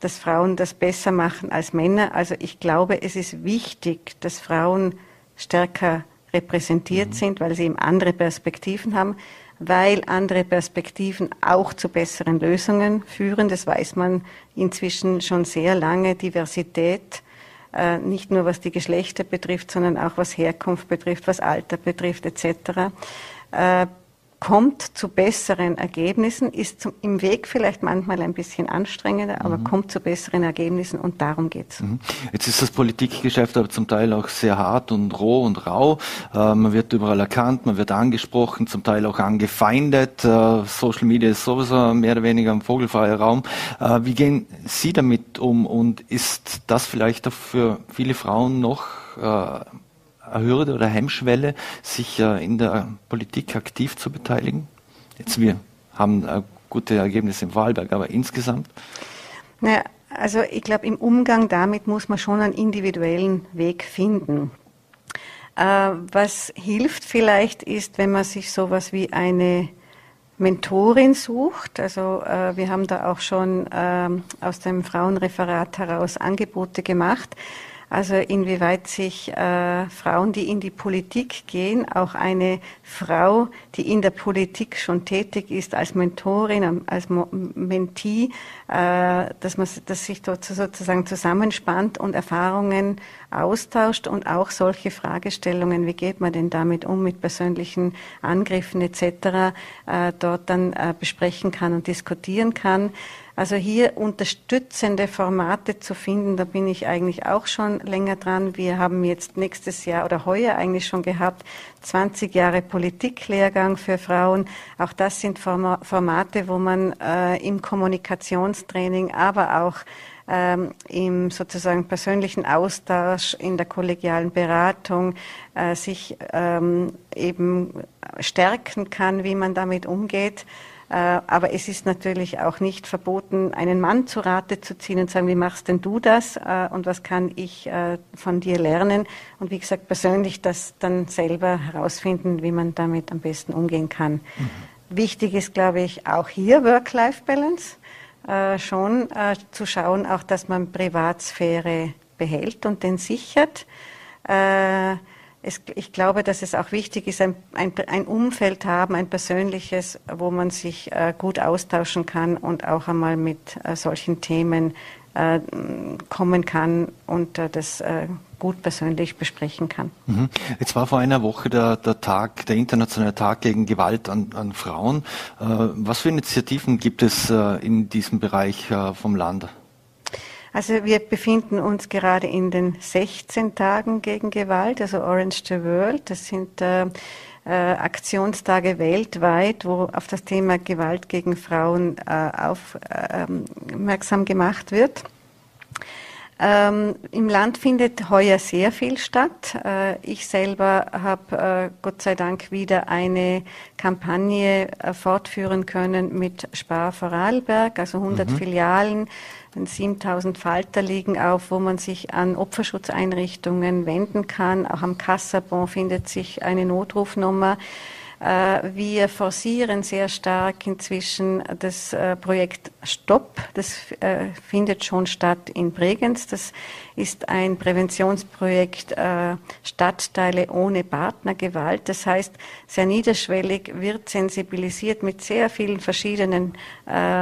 dass Frauen das besser machen als Männer. Also ich glaube, es ist wichtig, dass Frauen stärker repräsentiert mhm. sind, weil sie eben andere Perspektiven haben, weil andere Perspektiven auch zu besseren Lösungen führen. Das weiß man inzwischen schon sehr lange. Diversität nicht nur was die Geschlechter betrifft, sondern auch was Herkunft betrifft, was Alter betrifft etc kommt zu besseren Ergebnissen, ist zum, im Weg vielleicht manchmal ein bisschen anstrengender, aber mhm. kommt zu besseren Ergebnissen und darum geht's. Mhm. Jetzt ist das Politikgeschäft aber zum Teil auch sehr hart und roh und rau. Äh, man wird überall erkannt, man wird angesprochen, zum Teil auch angefeindet. Äh, Social Media ist sowieso mehr oder weniger ein vogelfreier Raum. Äh, wie gehen Sie damit um und ist das vielleicht auch für viele Frauen noch äh, Hürde oder Hemmschwelle, sich in der Politik aktiv zu beteiligen? Jetzt wir haben gute Ergebnisse im Wahlberg, aber insgesamt? Naja, Also ich glaube, im Umgang damit muss man schon einen individuellen Weg finden. Äh, was hilft vielleicht ist, wenn man sich sowas wie eine Mentorin sucht. Also äh, wir haben da auch schon äh, aus dem Frauenreferat heraus Angebote gemacht. Also inwieweit sich äh, Frauen, die in die Politik gehen, auch eine Frau, die in der Politik schon tätig ist, als Mentorin, als Mentee, äh, dass man dass sich dort sozusagen zusammenspannt und Erfahrungen austauscht und auch solche Fragestellungen, wie geht man denn damit um mit persönlichen Angriffen etc., äh, dort dann äh, besprechen kann und diskutieren kann. Also hier unterstützende Formate zu finden, da bin ich eigentlich auch schon länger dran. Wir haben jetzt nächstes Jahr oder heuer eigentlich schon gehabt 20 Jahre Politiklehrgang für Frauen. Auch das sind Formate, wo man äh, im Kommunikationstraining, aber auch ähm, im sozusagen persönlichen Austausch, in der kollegialen Beratung äh, sich ähm, eben stärken kann, wie man damit umgeht. Äh, aber es ist natürlich auch nicht verboten, einen Mann zu Rate zu ziehen und sagen, wie machst denn du das äh, und was kann ich äh, von dir lernen? Und wie gesagt, persönlich das dann selber herausfinden, wie man damit am besten umgehen kann. Mhm. Wichtig ist, glaube ich, auch hier Work-Life-Balance. schon zu schauen, auch dass man Privatsphäre behält und den sichert es, ich glaube, dass es auch wichtig ist, ein, ein, ein, Umfeld haben, ein persönliches, wo man sich äh, gut austauschen kann und auch einmal mit äh, solchen Themen äh, kommen kann und äh, das äh, gut persönlich besprechen kann. Mhm. Jetzt war vor einer Woche der, der Tag, der internationale Tag gegen Gewalt an, an Frauen. Äh, was für Initiativen gibt es in diesem Bereich vom Land? Also wir befinden uns gerade in den 16 Tagen gegen Gewalt, also Orange the World. Das sind äh, äh, Aktionstage weltweit, wo auf das Thema Gewalt gegen Frauen äh, aufmerksam gemacht wird. Ähm, Im Land findet heuer sehr viel statt. Äh, ich selber habe äh, Gott sei Dank wieder eine Kampagne äh, fortführen können mit Spar Vorarlberg, also 100 mhm. Filialen 7000 Falter liegen auf, wo man sich an Opferschutzeinrichtungen wenden kann. Auch am Kassabon findet sich eine Notrufnummer. Äh, wir forcieren sehr stark inzwischen das äh, Projekt Stopp. Das äh, findet schon statt in Bregenz. Das ist ein Präventionsprojekt Stadtteile ohne Partnergewalt. Das heißt, sehr niederschwellig wird sensibilisiert mit sehr vielen verschiedenen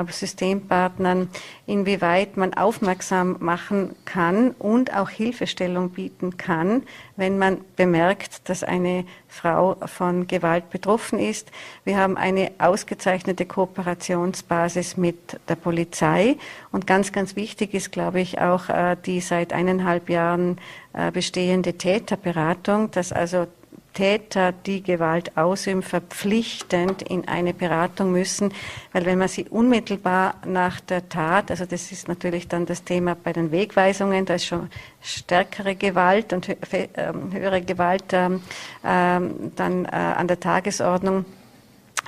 Systempartnern, inwieweit man aufmerksam machen kann und auch Hilfestellung bieten kann, wenn man bemerkt, dass eine Frau von Gewalt betroffen ist. Wir haben eine ausgezeichnete Kooperationsbasis mit der Polizei und ganz, ganz wichtig ist, glaube ich, auch äh, die seit eineinhalb Jahren äh, bestehende Täterberatung, dass also Täter, die Gewalt ausüben, verpflichtend in eine Beratung müssen, weil wenn man sie unmittelbar nach der Tat, also das ist natürlich dann das Thema bei den Wegweisungen, da ist schon stärkere Gewalt und ähm, höhere Gewalt ähm, ähm, dann äh, an der Tagesordnung,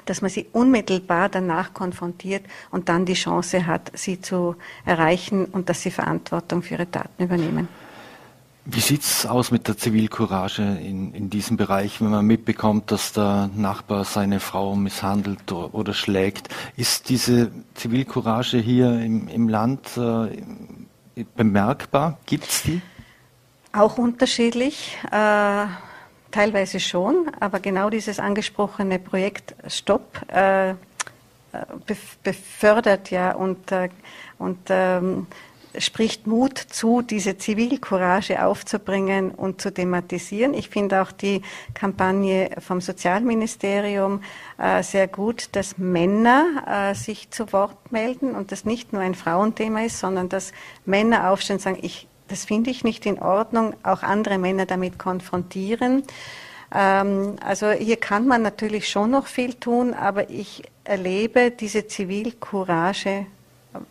dass man sie unmittelbar danach konfrontiert und dann die Chance hat, sie zu erreichen und dass sie Verantwortung für ihre Taten übernehmen. Wie sieht's aus mit der Zivilcourage in, in diesem Bereich, wenn man mitbekommt, dass der Nachbar seine Frau misshandelt oder schlägt? Ist diese Zivilcourage hier im, im Land äh, bemerkbar? Gibt's die? Auch unterschiedlich. Äh, teilweise schon, aber genau dieses angesprochene Projekt Stopp äh, befördert ja und, äh, und ähm, spricht Mut zu, diese Zivilcourage aufzubringen und zu thematisieren. Ich finde auch die Kampagne vom Sozialministerium äh, sehr gut, dass Männer äh, sich zu Wort melden und das nicht nur ein Frauenthema ist, sondern dass Männer aufstehen und sagen, ich, das finde ich nicht in Ordnung, auch andere Männer damit konfrontieren. Ähm, also hier kann man natürlich schon noch viel tun, aber ich erlebe diese Zivilcourage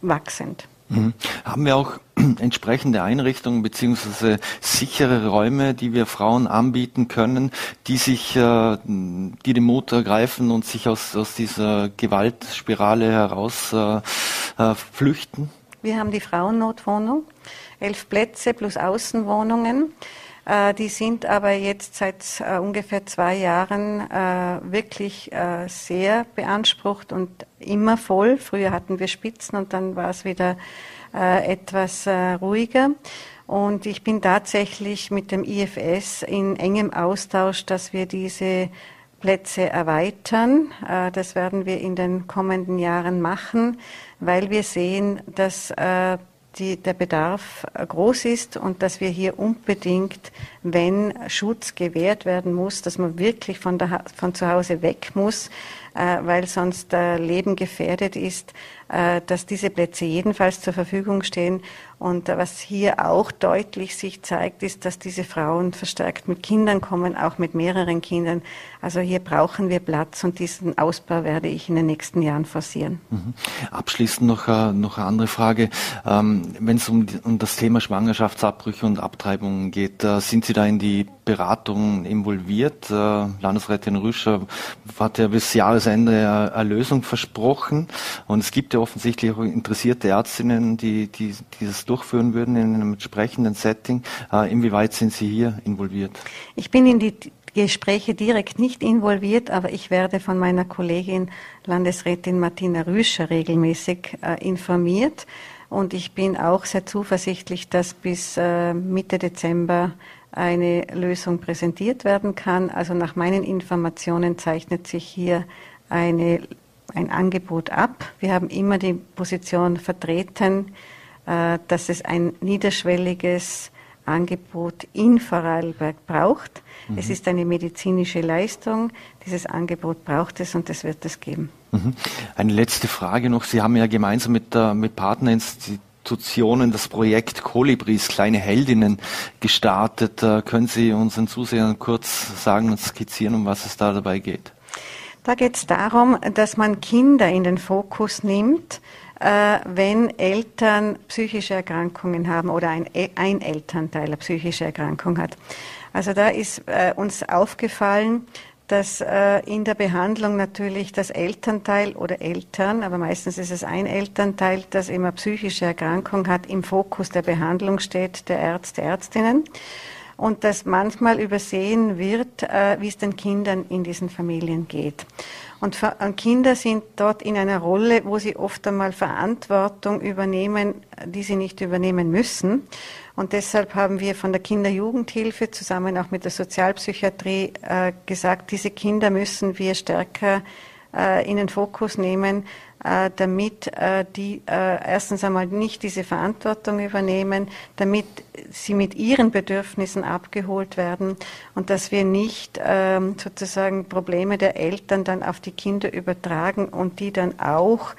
wachsend. Mhm. Haben wir auch entsprechende Einrichtungen beziehungsweise sichere Räume, die wir Frauen anbieten können, die sich, äh, die den Mut ergreifen und sich aus, aus dieser Gewaltspirale heraus äh, äh, flüchten? Wir haben die Frauennotwohnung, elf Plätze plus Außenwohnungen. Äh, die sind aber jetzt seit äh, ungefähr zwei Jahren äh, wirklich sehr beansprucht und immer voll. Früher hatten wir Spitzen und dann war es wieder etwas ruhiger. Und ich bin tatsächlich mit dem IFS in engem Austausch, dass wir diese Plätze erweitern. Das werden wir in den kommenden Jahren machen, weil wir sehen, dass die, der Bedarf äh, groß ist und dass wir hier unbedingt, wenn Schutz gewährt werden muss, dass man wirklich von, der, von zu Hause weg muss, weil sonst äh, Leben gefährdet ist, äh, dass diese Plätze jedenfalls zur Verfügung stehen. Und äh, was hier auch deutlich sich zeigt, ist, dass diese Frauen verstärkt mit Kindern kommen, auch mit mehreren Kindern. Also hier brauchen wir Platz und diesen Ausbau werde ich in den nächsten Jahren forcieren. Mhm. Abschließend noch, äh, noch eine andere Frage. Ähm, wenn es um, um das Thema Schwangerschaftsabbrüche und Abtreibungen geht, sind Sie da in die Beratung involviert? Landesrätin Rüscher hat ja bis Jahresende eine Lösung versprochen und es gibt ja offensichtlich auch interessierte Ärztinnen, die, die, die das durchführen würden in einem entsprechenden Setting. Äh, inwieweit sind Sie hier involviert? Ich bin in die Gespräche direkt nicht involviert, aber ich werde von meiner Kollegin Landesrätin Martina Rüscher regelmäßig äh, informiert. Und ich bin auch sehr zuversichtlich, dass bis äh, Mitte Dezember eine Lösung präsentiert werden kann. Also nach meinen Informationen zeichnet sich hier eine ein Angebot ab. Wir haben immer die Position vertreten, äh, dass es ein niederschwelliges Angebot in Vorarlberg braucht. Mhm. Es ist eine medizinische Leistung. Dieses Angebot braucht es und es wird es geben. Mhm. Eine letzte Frage noch. Sie haben ja gemeinsam mit, mit Partnerinstitutionen das Projekt Kolibris, kleine Heldinnen, gestartet. Äh, können Sie unseren Zusehern kurz sagen und skizzieren, um was es da dabei geht? Da geht es darum, dass man Kinder in den Fokus nimmt, äh, wenn Eltern psychische Erkrankungen haben oder ein, ein Elternteil eine psychische Erkrankung hat. Also da ist äh, uns aufgefallen, dass äh, in der Behandlung natürlich das Elternteil oder Eltern, aber meistens ist es ein Elternteil, das immer psychische Erkrankung hat, im Fokus der Behandlung steht, der Ärzte, Ärztinnen und dass manchmal übersehen wird, äh, wie es den Kindern in diesen Familien geht. Und Kinder sind dort in einer Rolle, wo sie oft einmal Verantwortung übernehmen, die sie nicht übernehmen müssen. Und deshalb haben wir von der Kinderjugendhilfe zusammen auch mit der Sozialpsychiatrie äh, gesagt, diese Kinder müssen wir stärker äh, in den Fokus nehmen, damit äh, die äh, erstens einmal nicht diese Verantwortung übernehmen, damit sie mit ihren Bedürfnissen abgeholt werden und dass wir nicht ähm, sozusagen Probleme der Eltern dann auf die Kinder übertragen und die dann auch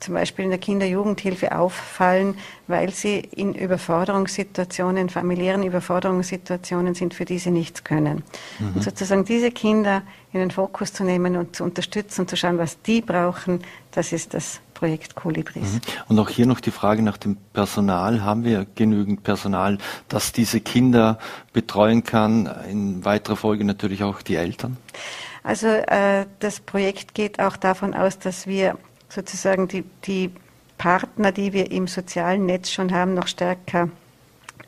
zum Beispiel in der Kinder-Jugendhilfe auffallen, weil sie in Überforderungssituationen, familiären Überforderungssituationen sind, für die sie nichts können. Mhm. Und sozusagen diese Kinder in den Fokus zu nehmen und zu unterstützen und zu schauen, was die brauchen, das ist das Projekt Kolibris. Mhm. Und auch hier noch die Frage nach dem Personal. Haben wir genügend Personal, das diese Kinder betreuen kann? In weiterer Folge natürlich auch die Eltern? Also äh, das Projekt geht auch davon aus, dass wir sozusagen die, die Partner, die wir im sozialen Netz schon haben, noch stärker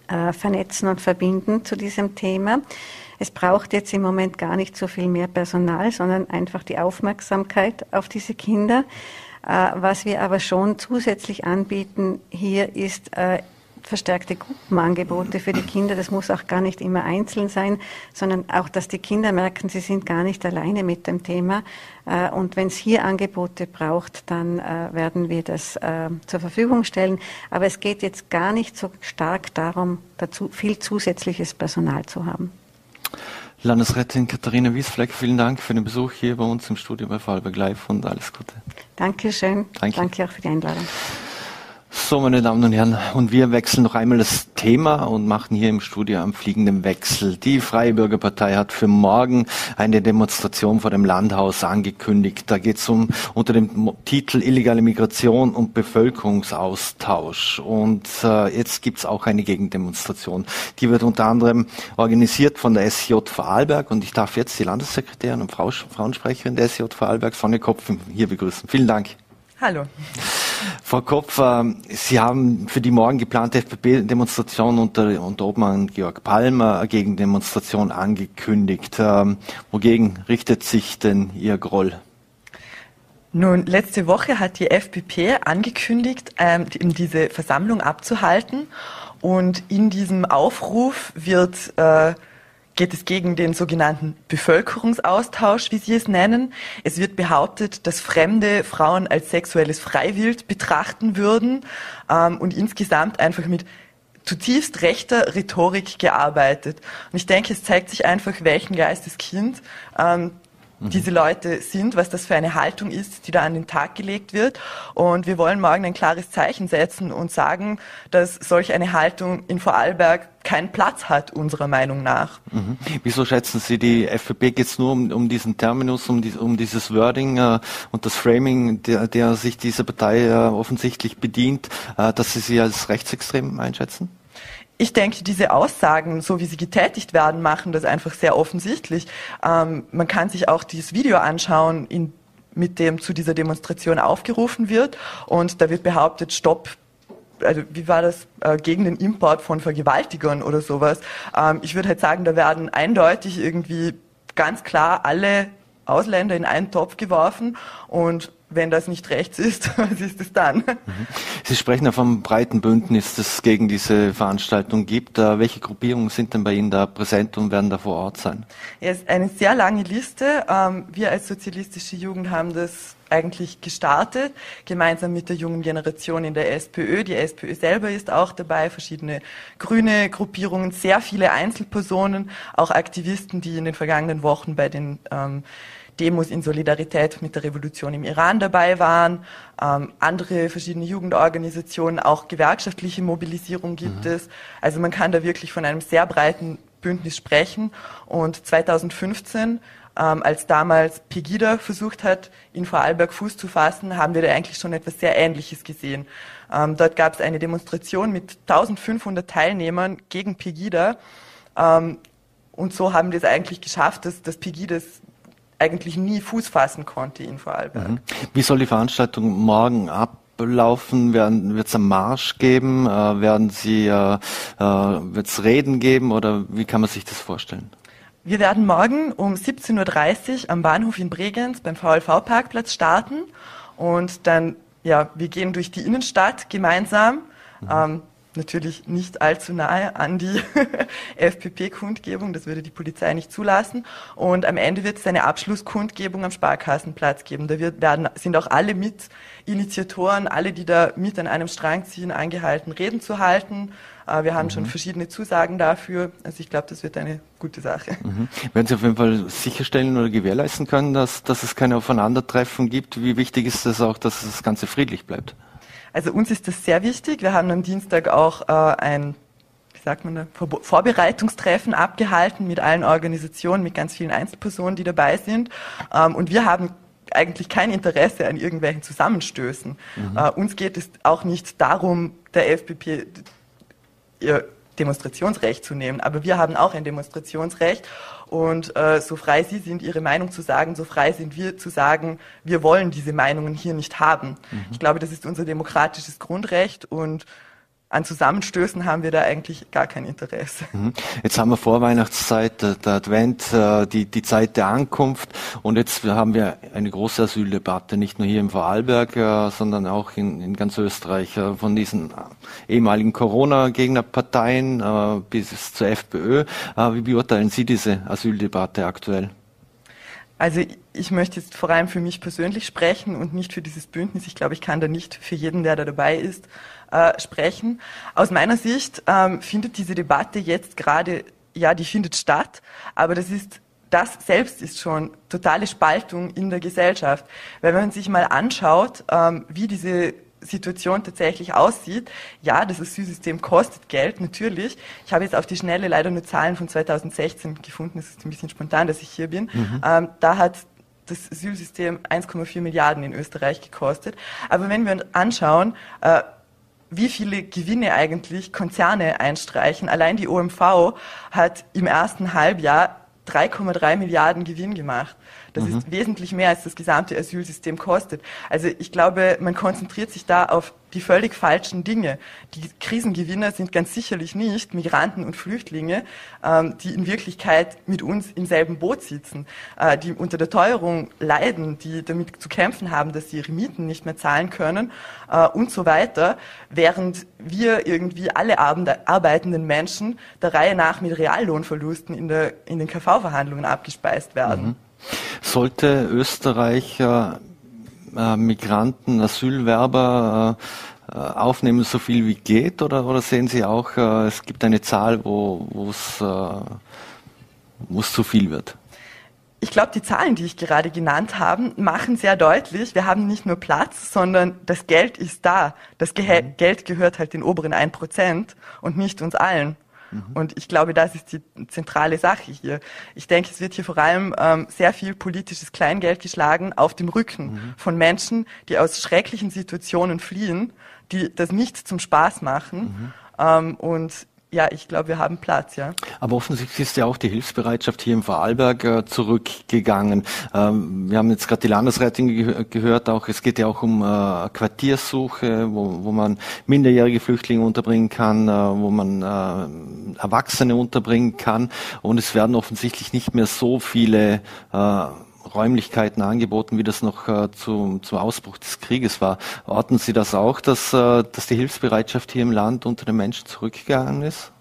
äh, vernetzen und verbinden zu diesem Thema. Es braucht jetzt im Moment gar nicht so viel mehr Personal, sondern einfach die Aufmerksamkeit auf diese Kinder. Äh, was wir aber schon zusätzlich anbieten hier ist äh, verstärkte Gruppenangebote für die Kinder. Das muss auch gar nicht immer einzeln sein, sondern auch, dass die Kinder merken, sie sind gar nicht alleine mit dem Thema. Äh, und wenn es hier Angebote braucht, dann äh, werden wir das äh, zur Verfügung stellen. Aber es geht jetzt gar nicht so stark darum, dazu viel zusätzliches Personal zu haben. Landesrätin Katharina Wiesfleck, vielen Dank für den Besuch hier bei uns im Studio bei Fallberg Live und alles Gute. Dankeschön. Danke. Danke auch für die Einladung. So, meine Damen und Herren, und wir wechseln noch einmal das Thema und machen hier im Studio am fliegenden Wechsel. Die Freie Bürgerpartei hat für morgen eine Demonstration vor dem Landhaus angekündigt. Da geht es um unter dem Titel illegale Migration und Bevölkerungsaustausch. Und äh, jetzt gibt's auch eine Gegendemonstration. Die wird unter anderem organisiert von der SJ Vorarlberg und ich darf jetzt die Landessekretärin und Frau, Frauensprecherin der SJ Vorarlberg, Sonne Kopf, hier begrüßen. Vielen Dank. Hallo. Frau Kopf, Sie haben für die morgen geplante FPP-Demonstration unter, unter Obmann Georg Palmer gegen Demonstration angekündigt. Ähm, wogegen richtet sich denn Ihr Groll? Nun, letzte Woche hat die FPP angekündigt, ähm, diese Versammlung abzuhalten. Und in diesem Aufruf wird äh, geht es gegen den sogenannten Bevölkerungsaustausch, wie Sie es nennen. Es wird behauptet, dass fremde Frauen als sexuelles Freiwild betrachten würden ähm, und insgesamt einfach mit zutiefst rechter Rhetorik gearbeitet. Und ich denke, es zeigt sich einfach, welchen Geisteskind ähm, Mhm. diese Leute sind, was das für eine Haltung ist, die da an den Tag gelegt wird. Und wir wollen morgen ein klares Zeichen setzen und sagen, dass solch eine Haltung in Vorarlberg keinen Platz hat, unserer Meinung nach. Mhm. Wieso schätzen Sie die FDP geht es nur um, um, diesen Terminus, um, die, um dieses Wording äh, und das Framing, der, der sich diese Partei äh, offensichtlich bedient, äh, dass Sie sie als rechtsextrem einschätzen? ich denke, diese Aussagen, so wie sie getätigt werden, machen das einfach sehr offensichtlich. Ähm, man kann sich auch dieses Video anschauen, in, mit dem zu dieser Demonstration aufgerufen wird. Und da wird behauptet, stopp also wie war das, äh, gegen den Import von Vergewaltigern oder sowas. Ähm, ich würde halt sagen, da werden eindeutig irgendwie ganz klar alle Ausländer in einen Topf geworfen und wenn das nicht rechts ist, was ist es dann? Mhm. Sie sprechen ja vom breiten Bündnis, das es gegen diese Veranstaltung gibt. Äh, welche Gruppierungen sind denn bei Ihnen da präsent und werden da vor Ort sein? Es ist eine sehr lange Liste. Ähm, wir als sozialistische Jugend haben das eigentlich gestartet, gemeinsam mit der jungen Generation in der SPÖ. Die SPÖ selber ist auch dabei, verschiedene grüne Gruppierungen, sehr viele Einzelpersonen, auch Aktivisten, die in den vergangenen Wochen bei den ähm, Demos in Solidarität mit der Revolution im Iran dabei waren, ähm, andere verschiedene Jugendorganisationen, auch gewerkschaftliche Mobilisierung gibt mhm. es. Also man kann da wirklich von einem sehr breiten Bündnis sprechen. Und 2015 ähm, als damals Pegida versucht hat, in Vorarlberg Fuß zu fassen, haben wir da eigentlich schon etwas sehr Ähnliches gesehen. Ähm, dort gab es eine Demonstration mit 1500 Teilnehmern gegen Pegida. Ähm, und so haben wir es eigentlich geschafft, dass, dass Pegida eigentlich nie Fuß fassen konnte in Vorarlberg. Mhm. Wie soll die Veranstaltung morgen ablaufen? Wird es einen Marsch geben? Äh, werden Sie, äh, äh wird es Reden geben oder wie kann man sich das vorstellen? Wir werden morgen um 17.30 Uhr am Bahnhof in Bregenz beim VLV-Parkplatz starten und dann, ja, wir gehen durch die Innenstadt gemeinsam. Mhm. Ähm, natürlich nicht allzu nahe an die FPP-Kundgebung, das würde die Polizei nicht zulassen. Und am Ende wird es eine Abschlusskundgebung am Sparkassenplatz geben. Da wird, werden, sind auch alle Mitinitiatoren, alle, die da mit an einem Strang ziehen, angehalten, Reden zu halten. Äh, wir haben mhm. schon verschiedene Zusagen dafür. Also ich glaube, das wird eine gute Sache. Mhm. Werden Sie auf jeden Fall sicherstellen oder gewährleisten können, dass, dass es keine Aufeinandertreffen gibt? Wie wichtig ist es auch, dass das Ganze friedlich bleibt? Also uns ist das sehr wichtig. Wir haben am Dienstag auch äh, ein wie sagt man da, Vorbereitungstreffen abgehalten mit allen Organisationen, mit ganz vielen Einzelpersonen, die dabei sind. Ähm, und wir haben eigentlich kein Interesse an irgendwelchen Zusammenstößen. Mhm. Uh, uns geht es auch nicht darum, der FPP ihr Demonstrationsrecht zu nehmen. Aber wir haben auch ein Demonstrationsrecht und äh, so frei Sie sind, Ihre Meinung zu sagen, so frei sind wir zu sagen, wir wollen diese Meinungen hier nicht haben. Mhm. Ich glaube, das ist unser demokratisches Grundrecht und an Zusammenstößen haben wir da eigentlich gar kein Interesse. Mhm. Jetzt haben wir Vorweihnachtszeit, der Advent, äh, die, die Zeit der Ankunft und jetzt haben wir eine große Asyldebatte, nicht nur hier im Vorarlberg, äh, sondern auch in, in ganz Österreich. Äh, von diesen ehemaligen Corona-Gegnerparteien bis zur FPÖ. Wie beurteilen Sie diese Asyldebatte aktuell? Also ich möchte jetzt vor allem für mich persönlich sprechen und nicht für dieses Bündnis. Ich glaube, ich kann da nicht für jeden, der da dabei ist, äh, sprechen. Aus meiner Sicht ähm, findet diese Debatte jetzt gerade, ja, die findet statt, aber das ist das selbst ist schon totale Spaltung in der Gesellschaft. Wenn man sich mal anschaut, ähm, wie diese Situation tatsächlich aussieht. Ja, das Asylsystem kostet Geld, natürlich. Ich habe jetzt auf die Schnelle leider nur Zahlen von 2016 gefunden. Es ist ein bisschen spontan, dass ich hier bin. Mhm. Ähm, da hat das Asylsystem 1,4 Milliarden in Österreich gekostet. Aber wenn wir uns anschauen, äh, wie viele Gewinne eigentlich Konzerne einstreichen, allein die OMV hat im ersten Halbjahr 3,3 Milliarden Gewinn gemacht. Das mhm. ist wesentlich mehr, als das gesamte Asylsystem kostet. Also ich glaube, man konzentriert sich da auf die völlig falschen Dinge. Die Krisengewinner sind ganz sicherlich nicht Migranten und Flüchtlinge, ähm, die in Wirklichkeit mit uns im selben Boot sitzen, äh, die unter der Teuerung leiden, die damit zu kämpfen haben, dass sie ihre Mieten nicht mehr zahlen können äh, und so weiter, während wir irgendwie alle arbeitenden Menschen der Reihe nach mit Reallohnverlusten in, der, in den KV-Verhandlungen abgespeist werden. Mhm. Sollte Österreich äh, Migranten, Asylwerber äh, aufnehmen, so viel wie geht? Oder, oder sehen Sie auch, äh, es gibt eine Zahl, wo es äh, zu viel wird? Ich glaube, die Zahlen, die ich gerade genannt habe, machen sehr deutlich, wir haben nicht nur Platz, sondern das Geld ist da. Das Ge mhm. Geld gehört halt den oberen 1% und nicht uns allen. Mhm. Und ich glaube, das ist die zentrale Sache hier. Ich denke, es wird hier vor allem ähm, sehr viel politisches Kleingeld geschlagen auf dem Rücken mhm. von Menschen, die aus schrecklichen Situationen fliehen, die das nicht zum Spaß machen. Mhm. Ähm, und ja, ich glaube, wir haben Platz, ja. Aber offensichtlich ist ja auch die Hilfsbereitschaft hier im Vorarlberg äh, zurückgegangen. Ähm, wir haben jetzt gerade die Landesrätin ge gehört, auch es geht ja auch um äh, Quartiersuche, wo, wo man minderjährige Flüchtlinge unterbringen kann, äh, wo man äh, Erwachsene unterbringen kann. Und es werden offensichtlich nicht mehr so viele äh, Räumlichkeiten angeboten, wie das noch äh, zu, zum Ausbruch des Krieges war. Orten Sie das auch, dass, äh, dass die Hilfsbereitschaft hier im Land unter den Menschen zurückgegangen ist?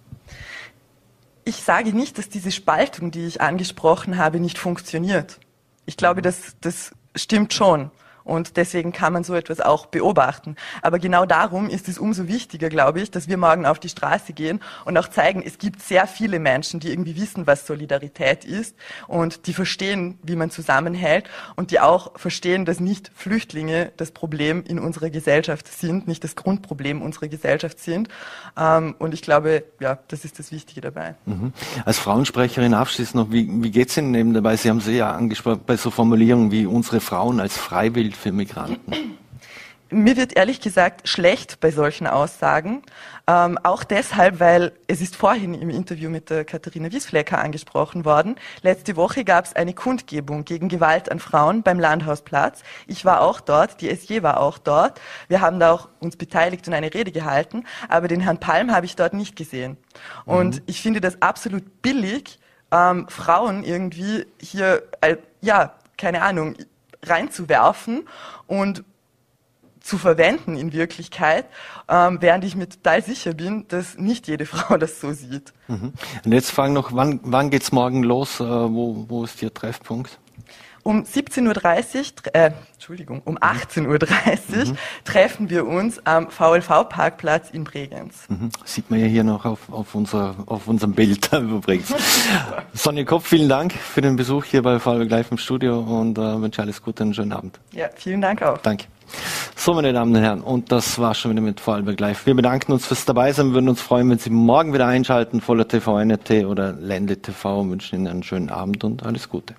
Ich sage nicht, dass diese Spaltung, die ich angesprochen habe, nicht funktioniert. Ich glaube, das, das stimmt schon. Und deswegen kann man so etwas auch beobachten. Aber genau darum ist es umso wichtiger, glaube ich, dass wir morgen auf die Straße gehen und auch zeigen, es gibt sehr viele Menschen, die irgendwie wissen, was Solidarität ist und die verstehen, wie man zusammenhält und die auch verstehen, dass nicht Flüchtlinge das Problem in unserer Gesellschaft sind, nicht das Grundproblem unserer Gesellschaft sind. Ähm, und ich glaube, ja, das ist das Wichtige dabei. Mhm. Als Frauensprecherin abschließend noch, wie, wie geht es Ihnen eben dabei? Sie haben sehr ja angesprochen bei so Formulierungen wie unsere Frauen als freiwillig Bild für Migranten? Mir wird ehrlich gesagt schlecht bei solchen Aussagen. Ähm, auch deshalb, weil es ist vorhin im Interview mit der Katharina Wiesflecker angesprochen worden. Letzte Woche gab es eine Kundgebung gegen Gewalt an Frauen beim Landhausplatz. Ich war auch dort, die SJ war auch dort. Wir haben da auch uns beteiligt und eine Rede gehalten, aber den Herrn Palm habe ich dort nicht gesehen. Und mhm. ich finde das absolut billig, ähm, Frauen irgendwie hier, äh, ja, keine Ahnung, reinzuwerfen und zu verwenden in Wirklichkeit, ähm, während ich mir total sicher bin, dass nicht jede Frau das so sieht. Mhm. Und jetzt fragen noch, wann, wann geht's morgen los? Äh, wo, wo ist Ihr Treffpunkt? Um 17.30 Uhr, äh, Entschuldigung, um 18.30 Uhr mhm. treffen wir uns am VLV-Parkplatz in Bregenz. Mhm. Sieht man ja hier noch auf, auf, unser, auf unserem Bild übrigens. Sonja Kopf, vielen Dank für den Besuch hier bei VLV Live im Studio und äh, wünsche alles Gute und einen schönen Abend. Ja, vielen Dank auch. Danke. So, meine Damen und Herren, und das war schon wieder mit Vorarlberg Live. Wir bedanken uns fürs Dabeisein, würden uns freuen, wenn Sie morgen wieder einschalten, voller TV, NRT oder Ländle TV und wünschen Ihnen einen schönen Abend und alles Gute.